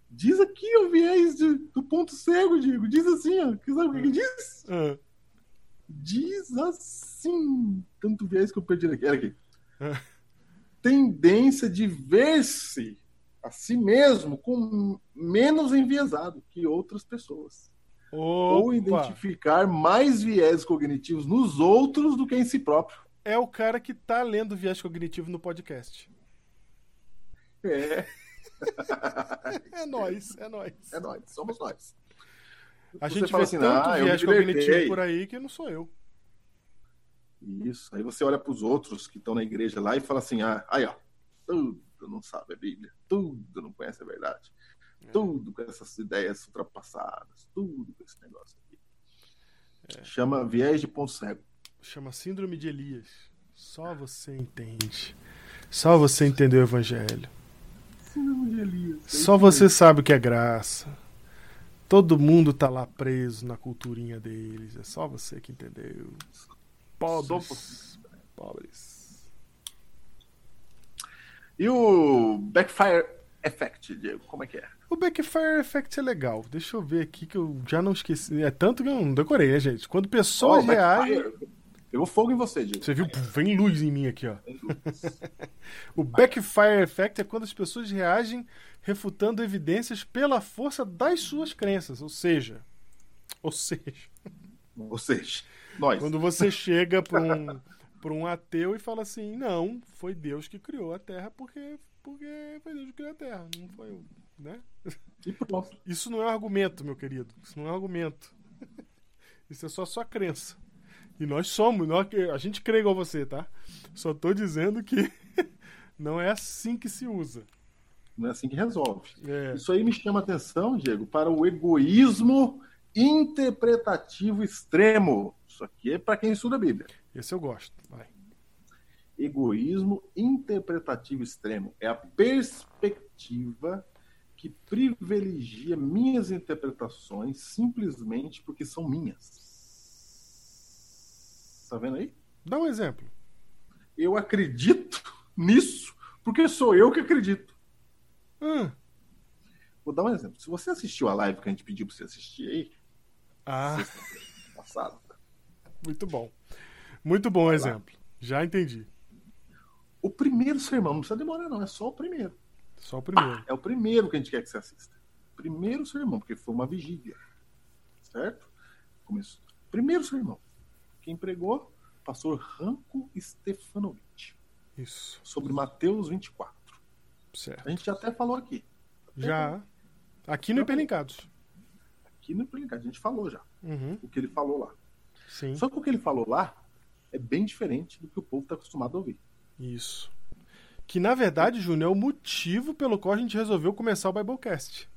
Diz aqui o viés de- do ponto cego, Diego. Diz assim, ó. Que Sabe o que que diz? Ah, Diz assim. Tanto viés que eu perdi aqui. Olha aqui. Tendência de ver-se a si mesmo com menos enviesado que outras pessoas. Ou opa. identificar mais viés cognitivos nos outros do que em si próprio. É o cara que tá lendo viés cognitivo no podcast. É, (laughs) É nós, é nós. é nós, somos nós. A Você gente fala assim, tanto "Ah, viés cognitivo libertei." por aí que não sou eu. Isso. Aí você olha para os outros que estão na igreja lá e fala assim: ah, aí ó, tudo não sabe a Bíblia, tudo não conhece a verdade, É. tudo com essas ideias ultrapassadas, tudo com esse negócio aqui. É. Chama viés de ponto cego. Chama Síndrome de Elias. Só você entende. Só você entendeu o evangelho. Só você sabe o que é graça. Todo mundo tá lá preso na culturinha deles. É só você que entendeu. Pobres. Pobres. E o Backfire Effect, Diego, como é que é? O Backfire Effect é legal. Deixa eu ver aqui que eu já não esqueci. É tanto que eu não decorei, né, gente? Quando pessoas Ó, o reagem. Backfire. Pegou fogo em você, Diego. Você viu? Vem luz em mim aqui, ó. (laughs) O backfire effect é quando as pessoas reagem refutando evidências pela força das suas crenças, ou seja, ou seja, Ou seja, nós. quando você chega para um (laughs) para um ateu e fala assim, não, foi Deus que criou a Terra porque porque foi Deus que criou a Terra, não foi eu, né? Isso não é um argumento, meu querido. Isso não é um argumento. Isso é só sua crença. E nós somos, nós, a gente crê igual você, tá? Só tô dizendo que (laughs) não é assim que se usa. Não é assim que resolve. É, Isso aí me chama atenção, Diego, para o egoísmo interpretativo extremo. Isso aqui é para quem estuda a Bíblia. Esse eu gosto. Vai. Egoísmo interpretativo extremo é a perspectiva que privilegia minhas interpretações simplesmente porque são minhas. Tá vendo aí? Dá um exemplo. Eu acredito nisso, porque sou eu que acredito. Hum. Vou dar um exemplo. Se você assistiu a live que a gente pediu pra você assistir aí, Ah, passado, muito bom. Muito bom lá. exemplo. Já entendi. o primeiro sermão, não precisa demorar, não, é só o primeiro. Só o primeiro. É o primeiro que a gente quer que você assista. Primeiro sermão, porque foi uma vigília. Certo? Começou. Primeiro sermão. Quem pregou? Pastor Ranco Stefanovic. Isso. Sobre Mateus 24. Certo. A gente até falou aqui. Já. Aqui no Hiperlinkados. Aqui no Implicado, a gente falou já. Uhum. O que ele falou lá. Sim. Só que o que ele falou lá é bem diferente do que o povo está acostumado a ouvir. Isso. Que na verdade, Júnior, é o motivo pelo qual a gente resolveu começar o Biblecast.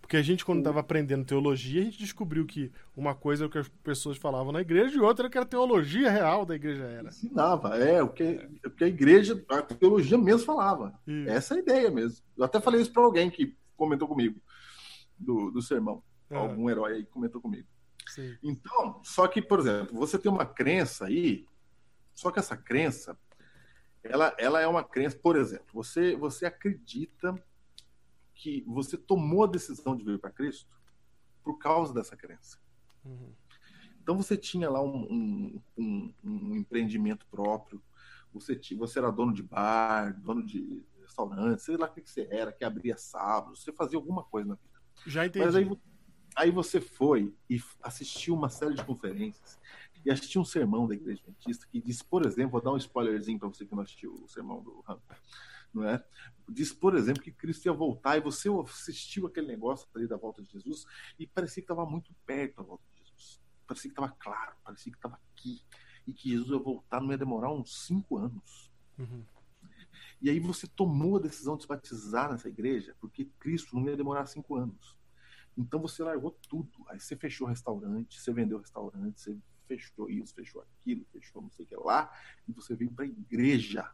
Porque a gente, quando estava aprendendo teologia, a gente descobriu que uma coisa é o que as pessoas falavam na igreja e outra é que a teologia real da igreja era. Ensinava, é o que, o que a igreja, a teologia mesmo falava. Isso. Essa é a ideia mesmo. Eu até falei isso para alguém que comentou comigo do, do sermão. Ah. Algum herói aí comentou comigo. Sim. Então, só que, por exemplo, você tem uma crença aí, só que essa crença, ela, ela é uma crença, por exemplo, você, você acredita que você tomou a decisão de vir para Cristo por causa dessa crença. Uhum. Então você tinha lá um, um, um- um empreendimento próprio, você, tinha, você era dono de bar, dono de restaurante, sei lá o que que você era, que abria sábado, você fazia alguma coisa na vida. Já entendi. Mas aí, aí você foi e assistiu uma série de conferências e assistiu um sermão da Igreja Adventista que diz, por exemplo, vou dar um spoilerzinho para você que não assistiu o sermão do Ram, não é? Diz, por exemplo, que Cristo ia voltar e você assistiu aquele negócio ali da volta de Jesus e parecia que estava muito perto da volta de Jesus. Parecia que estava claro, parecia que estava aqui e que Jesus ia voltar, não ia demorar uns cinco anos. Uhum. E aí você tomou a decisão de se batizar nessa igreja, porque Cristo não ia demorar cinco anos. Então você largou tudo. Aí você fechou restaurante, você vendeu restaurante, você fechou isso, fechou aquilo, fechou não sei o que lá, e você veio para a igreja.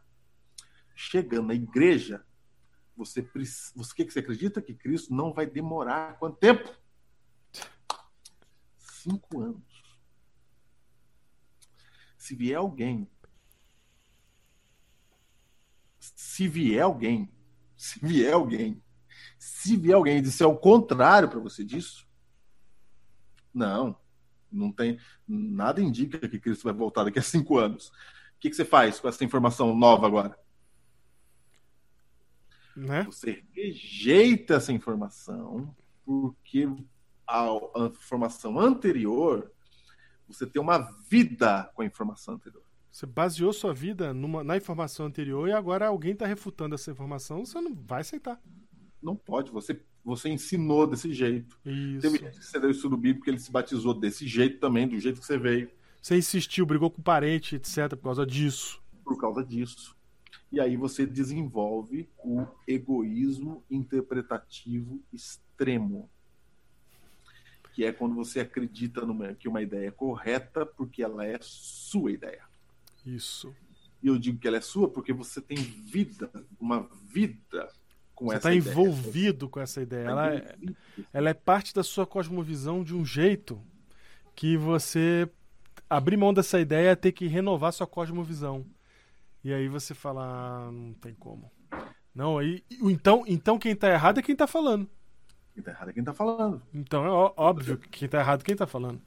Chegando na igreja, você. Você, que você acredita? Que Cristo não vai demorar quanto tempo? Cinco anos. Se vier alguém se vier alguém, se vier alguém, se vier alguém e disser o contrário para você disso, não, não tem nada indica que Cristo vai voltar daqui a cinco anos. O que, que você faz com essa informação nova agora? Né? Você rejeita essa informação porque a, a informação anterior você tem uma vida com a informação anterior. Você baseou sua vida numa- na informação anterior e agora alguém está refutando essa informação, você não vai aceitar. Não pode, você você ensinou desse jeito. Isso. Teve gente que você deu o estudo bíblico, ele se batizou desse jeito também, do jeito que você veio, Você insistiu, brigou com o parente, etc, por causa disso. por causa disso. E aí você desenvolve o egoísmo interpretativo extremo. Que é quando você acredita numa, que uma ideia é correta porque ela é sua ideia. Isso. E eu digo que ela é sua porque você tem vida, uma vida com Você essa está ideia. envolvido com essa ideia. Tá Ela é, ela é parte da sua cosmovisão de um jeito que você abrir mão dessa ideia é ter que renovar sua cosmovisão. E aí você fala, ah, não tem como. Não, aí então, então quem tá errado é quem tá falando. Quem tá errado é quem tá falando. Então é óbvio que quem tá errado é quem tá falando.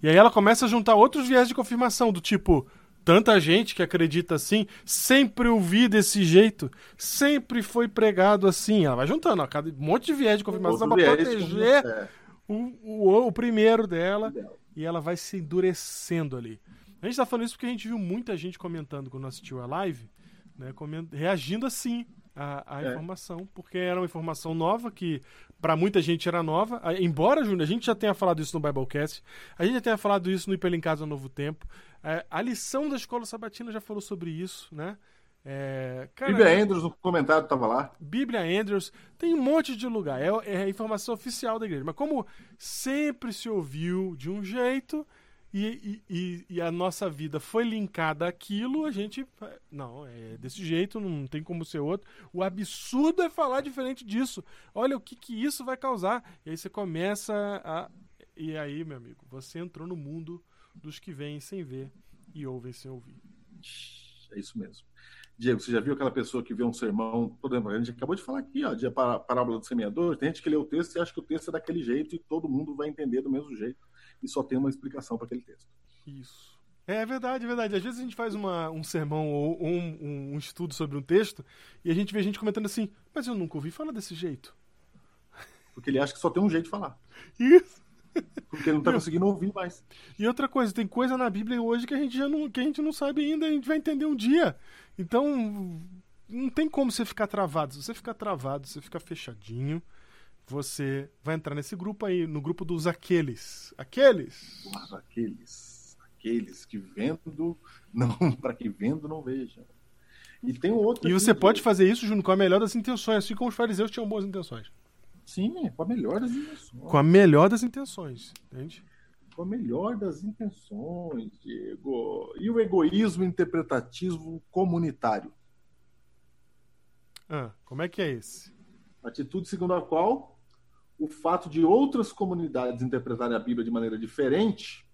E aí ela começa a juntar outros viés de confirmação, do tipo, tanta gente que acredita assim, sempre ouvi desse jeito, sempre foi pregado assim. Ela vai juntando, ó, cada um monte de viés de confirmação para proteger é, o, o, o primeiro dela e ela vai se endurecendo ali. A gente tá falando isso porque a gente viu muita gente comentando quando assistiu a live, né, reagindo assim à, à É. informação, porque era uma informação nova que para muita gente era nova. Embora, Júnior, a gente já tenha falado isso no Biblecast, a gente já tenha falado isso no Hiperlinkado ao Novo Tempo. É, a lição da escola sabatina já falou sobre isso, né? É, cara, Bíblia Andrews no comentário tava lá. Bíblia Andrews, tem um monte de lugar. É, é a informação oficial da igreja. Mas como sempre se ouviu de um jeito e, e- e- a nossa vida foi linkada àquilo, a gente. Não, é desse jeito, não tem como ser outro. O absurdo é falar diferente disso. Olha o que, que isso vai causar. E aí você começa a. E aí, meu amigo, você entrou no mundo dos que veem sem ver e ouvem sem ouvir. É isso mesmo. Diego, você já viu aquela pessoa que vê um sermão, por exemplo, a gente acabou de falar aqui, ó, de parábola do semeador, tem gente que lê o texto e acha que o texto é daquele jeito e todo mundo vai entender do mesmo jeito e só tem uma explicação para aquele texto. Isso. É verdade, é verdade. Às vezes a gente faz uma, um sermão ou um, um, estudo sobre um texto e a gente vê gente comentando assim, mas eu nunca ouvi falar desse jeito. Porque ele acha que só tem um jeito de falar. Isso. Porque ele não está conseguindo ouvir mais. E outra coisa, tem coisa na Bíblia hoje que a gente já não, que a gente não sabe ainda, a gente vai entender um dia. Então, não tem como você ficar travado. Se você ficar travado, você ficar fechadinho, você vai entrar nesse grupo aí, no grupo dos aqueles. Aqueles. aqueles. Aqueles que vendo, não, (laughs) para que vendo não vejam. E tem outro. E você pode fazer isso, Júnior, com a melhor das intenções, assim como os fariseus tinham boas intenções. Sim, com a melhor das intenções. Com a melhor das intenções, entende? Com a melhor das intenções, Diego. E o egoísmo interpretativo comunitário? Ah, como é que é esse? Atitude segundo a qual o fato de outras comunidades interpretarem a Bíblia de maneira diferente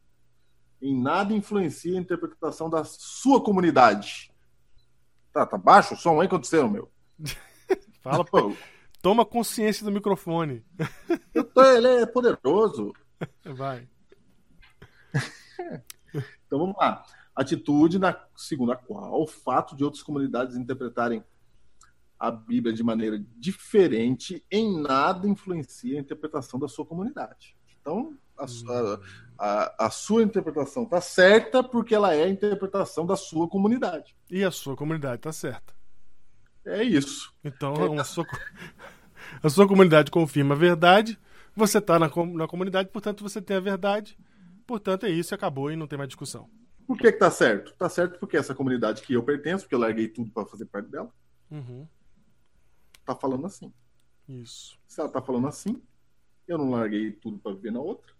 em nada influencia a interpretação da sua comunidade. Tá, tá baixo o som aí? aconteceu, meu? (laughs) Fala, pô. Toma consciência do microfone. Tô, ele é poderoso. (laughs) Vai. Então vamos lá. Atitude na segundo a qual o fato de outras comunidades interpretarem a Bíblia de maneira diferente em nada influencia a interpretação da sua comunidade. Então, a, a, a, a sua interpretação está certa porque ela é a interpretação da sua comunidade. E a sua comunidade está certa. É isso. Então, é, a, sua, a sua comunidade confirma a verdade, você está na, na comunidade, portanto, você tem a verdade. Portanto, é isso, acabou e não tem mais discussão. Por que, está certo? Está certo porque essa comunidade que eu pertenço, porque eu larguei tudo para fazer parte dela, uhum. Tá falando assim. Isso. Se ela tá falando assim, eu não larguei tudo para viver na outra.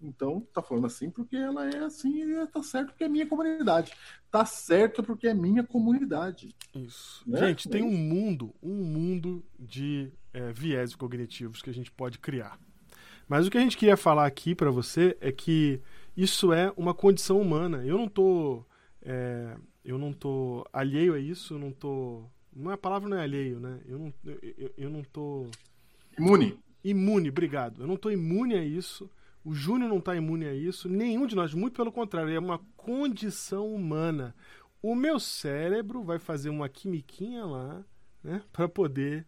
Então, tá falando assim porque ela é assim e tá certo porque é minha comunidade. Tá certo porque é minha comunidade. Isso. Né? Gente, tem é um mundo, um mundo de é, viés cognitivos que a gente pode criar. Mas o que a gente queria falar aqui para você é que isso é uma condição humana. Eu não tô, é, eu não tô alheio a isso, eu não tô, não é a palavra não é alheio, né? Eu não, eu, eu, não tô imune. Imune, obrigado. Eu não tô imune a isso. O Júnior não está imune a isso, nenhum de nós, muito pelo contrário, é uma condição humana. O meu cérebro vai fazer uma quimiquinha lá, né, para poder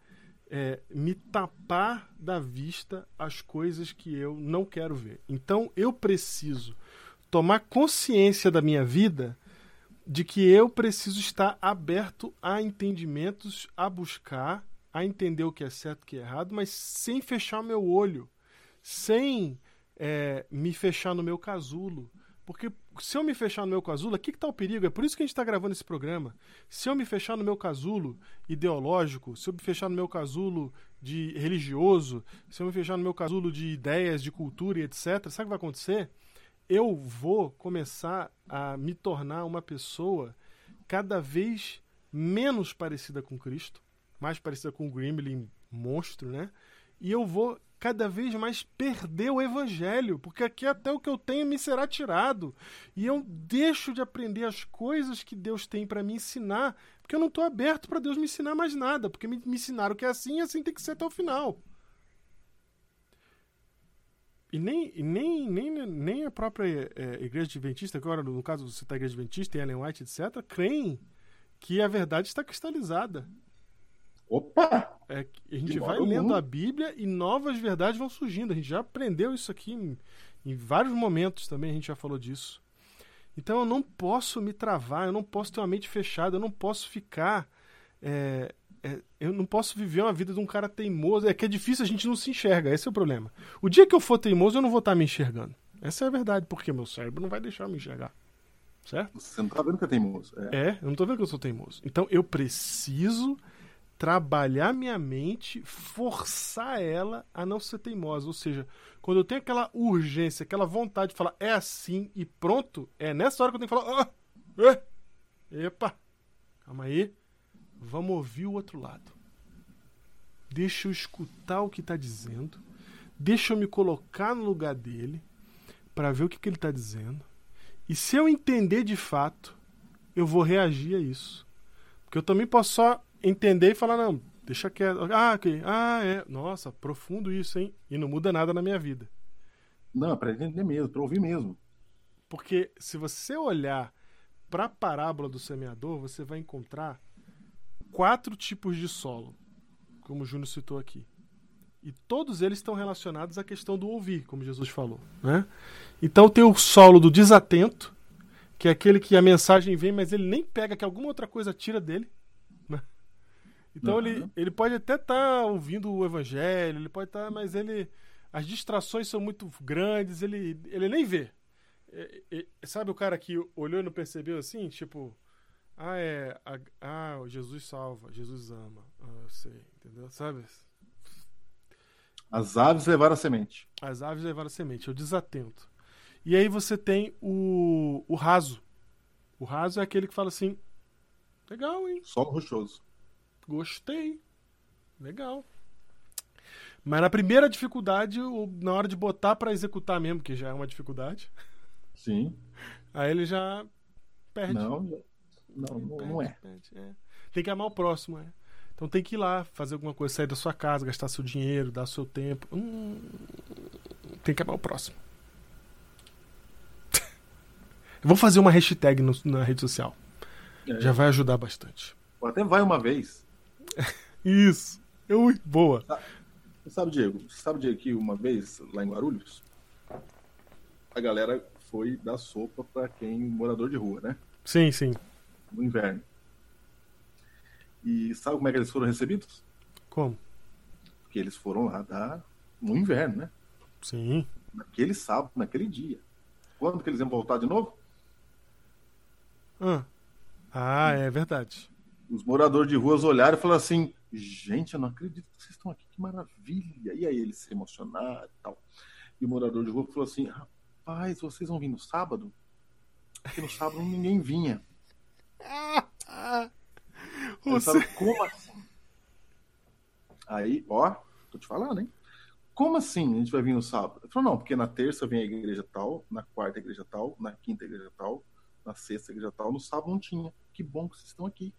é, me tapar da vista as coisas que eu não quero ver. Então eu preciso tomar consciência da minha vida de que eu preciso estar aberto a entendimentos, a buscar, a entender o que é certo o que é errado, mas sem fechar meu olho, sem é, me fechar no meu casulo. Porque se eu me fechar no meu casulo, aqui que está o perigo. É por isso que a gente está gravando esse programa. Se eu me fechar no meu casulo ideológico, se eu me fechar no meu casulo de religioso, se eu me fechar no meu casulo de ideias, de cultura e etc., sabe o que vai acontecer? Eu vou começar a me tornar uma pessoa cada vez menos parecida com Cristo, mais parecida com o Gremlin monstro, né? E eu vou cada vez mais perder o evangelho, porque aqui até o que eu tenho me será tirado. E eu deixo de aprender as coisas que Deus tem para me ensinar, porque eu não estou aberto para Deus me ensinar mais nada, porque me, me ensinaram que é assim e assim tem que ser até o final. E nem, e nem, nem, nem a própria é, Igreja Adventista, agora no caso você está Igreja Adventista, Ellen White, etc., creem que a verdade está cristalizada. Opa! É, a gente vai lendo a Bíblia e novas verdades vão surgindo. A gente já aprendeu isso aqui em, em, vários momentos também, a gente já falou disso. Então eu não posso me travar, eu não posso ter uma mente fechada, eu não posso ficar. É, é, eu não posso viver uma vida de um cara teimoso. É que é difícil, a gente não se enxerga, esse é o problema. O dia que eu for teimoso, eu não vou estar me enxergando. Essa é a verdade, porque meu cérebro não vai deixar eu me enxergar. Certo? Você não tá vendo que é teimoso. É, é eu não tô vendo que eu sou teimoso. Então eu preciso trabalhar minha mente, forçar ela a não ser teimosa. Ou seja, quando eu tenho aquela urgência, aquela vontade de falar é assim e pronto, é nessa hora que eu tenho que falar: ah, é, epa, calma aí, vamos ouvir o outro lado. Deixa eu escutar o que está dizendo, deixa eu me colocar no lugar dele para ver o que, que ele está dizendo. E se eu entender de fato, eu vou reagir a isso. Porque eu também posso só entender e falar, não, deixa quieto. Ah, ok. Ah, é. Nossa, profundo isso, hein? E não muda nada na minha vida. Não, é pra entender mesmo, pra ouvir mesmo. Porque se você olhar para a parábola do semeador, você vai encontrar quatro tipos de solo, como o Júnior citou aqui. E todos eles estão relacionados à questão do ouvir, como Jesus falou. Né? Então tem o solo do desatento, que é aquele que a mensagem vem, mas ele nem pega, que alguma outra coisa tira dele. Né? Então Uhum. ele, ele pode até estar ouvindo o evangelho, ele pode estar, mas ele. As distrações são muito grandes, ele, ele nem vê. É, é, sabe o cara que olhou e não percebeu assim? Tipo, ah, é. a- ah, Jesus salva, Jesus ama. Ah, eu sei, entendeu? Sabe? As aves levaram a semente. As aves levaram a semente, o desatento. E aí você tem o, o raso. O raso é aquele que fala assim: legal, hein? Solo rochoso. Gostei. Legal. Mas na primeira dificuldade, na hora de botar pra executar mesmo, que já é uma dificuldade, Sim. (laughs) aí ele já perde. Não, não, não, não é. É. Tem que amar o próximo, é. Então tem que ir lá, fazer alguma coisa, sair da sua casa, gastar seu dinheiro, dar seu tempo. Hum, tem que amar o próximo. (laughs) Eu vou fazer uma hashtag no- na rede social. É. Já vai ajudar bastante. Até vai uma vez. (laughs) Isso. Eu, boa. Você sabe, Diego? Você sabe, Diego, que uma vez lá em Guarulhos, a galera foi dar sopa pra quem morador de rua, né? Sim, sim. No inverno. E sabe como é que eles foram recebidos? Como? Porque eles foram lá dar no inverno, né? Sim. Naquele sábado, naquele dia. Quando que eles iam voltar de novo? Ah, ah é verdade. Os moradores de ruas olharam e falaram assim: gente, eu não acredito que vocês estão aqui, que maravilha. E aí eles se emocionaram e tal. E o morador de rua falou assim: rapaz, vocês vão vir no sábado? Porque no sábado ninguém vinha. (laughs) Você... como assim? Aí, ó, tô te falando, hein? Como assim a gente vai vir no sábado? Ele falou, não, porque na terça vem a igreja tal, na quarta a igreja tal, na quinta a igreja tal, na sexta a igreja tal, no sábado não tinha. Que bom que vocês estão aqui.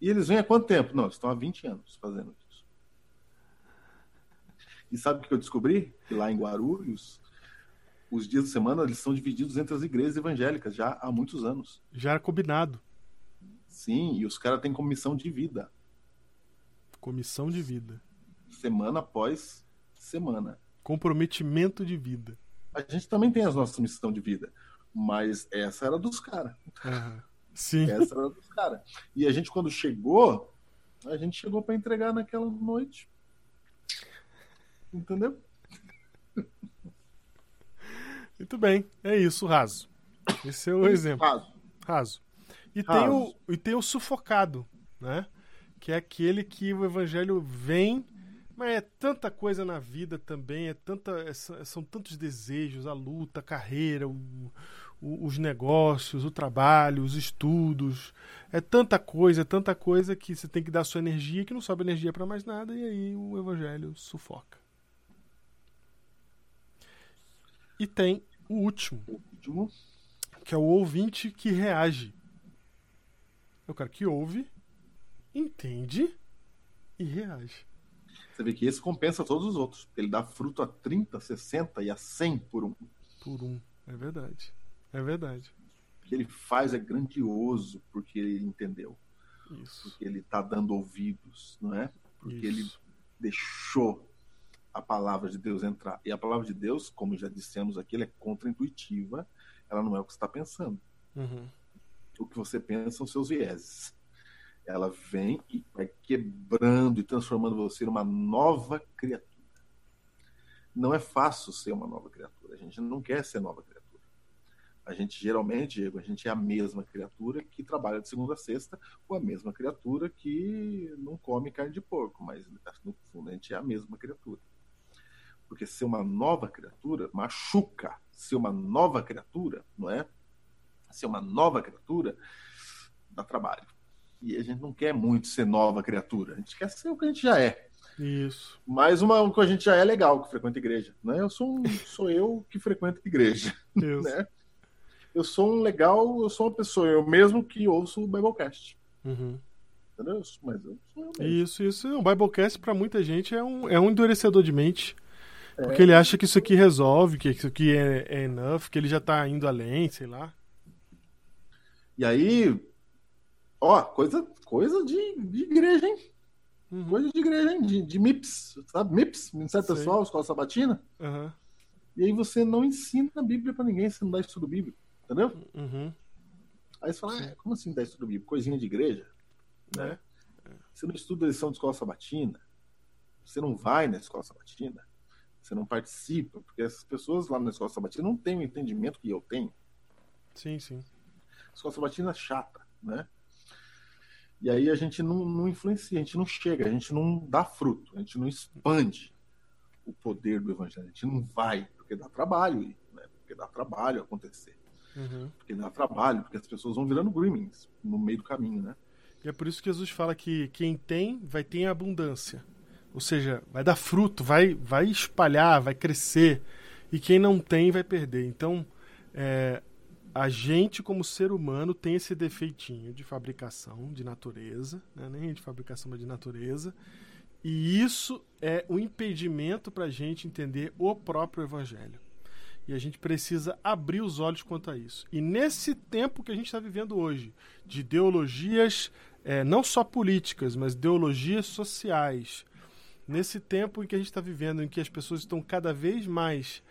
E eles vêm há quanto tempo? Não, eles estão há 20 anos fazendo isso. E sabe o que eu descobri? Que lá em Guarulhos, os dias de semana eles são divididos entre as igrejas evangélicas já há muitos anos. Já era combinado. Sim, e os caras têm comissão de vida. Comissão de vida. semana após semana. Comprometimento de vida. A gente também tem as nossas missões de vida, mas essa era dos caras. Sim. Essa era dos caras. E a gente, quando chegou, a gente chegou para entregar naquela noite. Entendeu? Muito bem. É isso, raso. Esse é o exemplo. Raso. Raso. E, Raso. Tem o, e tem o sufocado, né? Que é aquele que o evangelho vem, mas é tanta coisa na vida também, é tanta, é- são são tantos desejos, a luta, a carreira, o- o- os negócios, o trabalho, os estudos. É tanta coisa, é tanta coisa que você tem que dar sua energia, que não sobe energia para mais nada, e aí o evangelho sufoca. E tem o último, O último. que é o ouvinte que reage. É o cara que ouve, entende e reage. Você vê que esse compensa todos os outros. Ele dá fruto a 30, 60 e a 100 por um. Por um. É verdade. É verdade. O que ele faz é grandioso porque ele entendeu. Isso. Porque ele está dando ouvidos, não é? Porque ele Isso. deixou a palavra de Deus entrar. E a palavra de Deus, como já dissemos aqui, ela é contraintuitiva. Ela não é o que você está pensando. Uhum. O que você pensa são seus vieses. Ela vem e vai quebrando e transformando você numa nova criatura. Não é fácil ser uma nova criatura. A gente não quer ser nova criatura. A gente geralmente, Diego, a gente é a mesma criatura que trabalha de segunda a sexta, ou a mesma criatura que não come carne de porco, mas no fundo a gente é a mesma criatura. Porque ser uma nova criatura machuca. Ser uma nova criatura, não é? Ser uma nova criatura dá trabalho. E a gente não quer muito ser nova criatura. A gente quer ser o que a gente já é. Isso. Mas uma, o que a gente já é legal, que frequenta igreja. Né? Eu sou, um, sou eu que frequento igreja. Isso. (laughs) Né? Eu sou um legal, eu sou uma pessoa, eu mesmo que ouço o Biblecast. Uhum. Entendeu? Mas eu sou eu mesmo. Isso, isso. O Biblecast, pra muita gente, é um, é um endurecedor de mente. É. Porque ele acha que isso aqui resolve, que isso aqui é, é enough, que ele já tá indo além, sei lá. E aí, ó, coisa, coisa de, de igreja, hein? Uhum. Coisa de igreja, hein? De, de MIPS, sabe? MIPS, Ministério Sei. Pessoal, Escola Sabatina. Aham. E aí você não ensina a Bíblia pra ninguém, você não dá estudo bíblico, entendeu? Uhum. Aí você fala, ah, como assim dá estudo bíblico? Coisinha de igreja, né? Você não estuda a lição de escola sabatina, você não vai na escola sabatina, você não participa, porque essas pessoas lá na escola sabatina não têm o entendimento que eu tenho. Sim, sim. escola sabatina é chata, né? E aí a gente não, não influencia, a gente não chega, a gente não dá fruto, a gente não expande o poder do evangelho, a gente não vai, porque dá trabalho, né? porque dá trabalho acontecer, Uhum. porque dá trabalho, porque as pessoas vão virando gremlins no meio do caminho, né? E é por isso que Jesus fala que quem tem, vai ter em abundância. Ou seja, vai dar fruto, vai, vai espalhar, vai crescer. E quem não tem, vai perder. Então, é, a gente, como ser humano, tem esse defeitinho de fabricação, de natureza, né? nem de fabricação, mas de natureza. E isso é um impedimento para a gente entender o próprio Evangelho. E a gente precisa abrir os olhos quanto a isso. E nesse tempo que a gente está vivendo hoje, de ideologias é, não só políticas, mas ideologias sociais, nesse tempo em que a gente está vivendo, em que as pessoas estão cada vez mais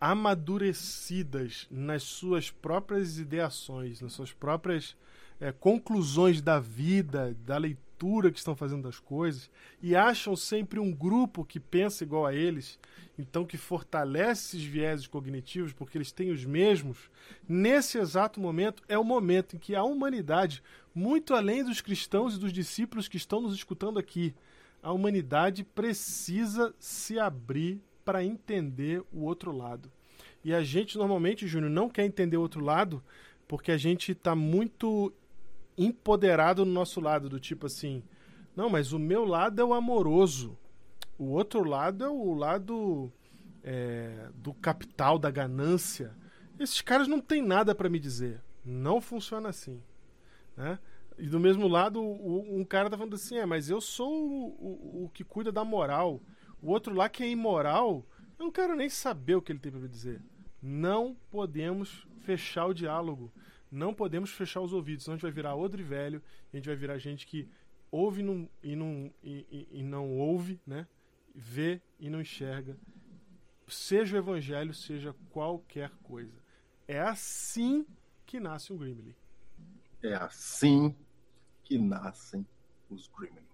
amadurecidas nas suas próprias ideações, nas suas próprias é, conclusões da vida, da leitura que estão fazendo das coisas, e acham sempre um grupo que pensa igual a eles, então que fortalece esses vieses cognitivos, porque eles têm os mesmos, nesse exato momento é o momento em que a humanidade, muito além dos cristãos e dos discípulos que estão nos escutando aqui, a humanidade precisa se abrir para entender o outro lado. E a gente normalmente, Júnior, não quer entender o outro lado porque a gente está muito empoderado no nosso lado, do tipo assim, não, mas o meu lado é o amoroso, o outro lado é o lado é, do capital, da ganância. Esses caras não têm nada para me dizer. Não funciona assim. Né? E do mesmo lado, o- um cara tá falando assim, é, mas eu sou o, o- o que cuida da moral. O outro lá que é imoral, eu não quero nem saber o que ele tem para me dizer. Não podemos fechar o diálogo. Não podemos fechar os ouvidos, senão a gente vai virar odre velho, a gente vai virar gente que ouve e não, e não, e, e- não ouve, né? Vê e não enxerga. Seja o evangelho, seja qualquer coisa. É assim que nasce um Grimly. É assim que nascem os gremlins.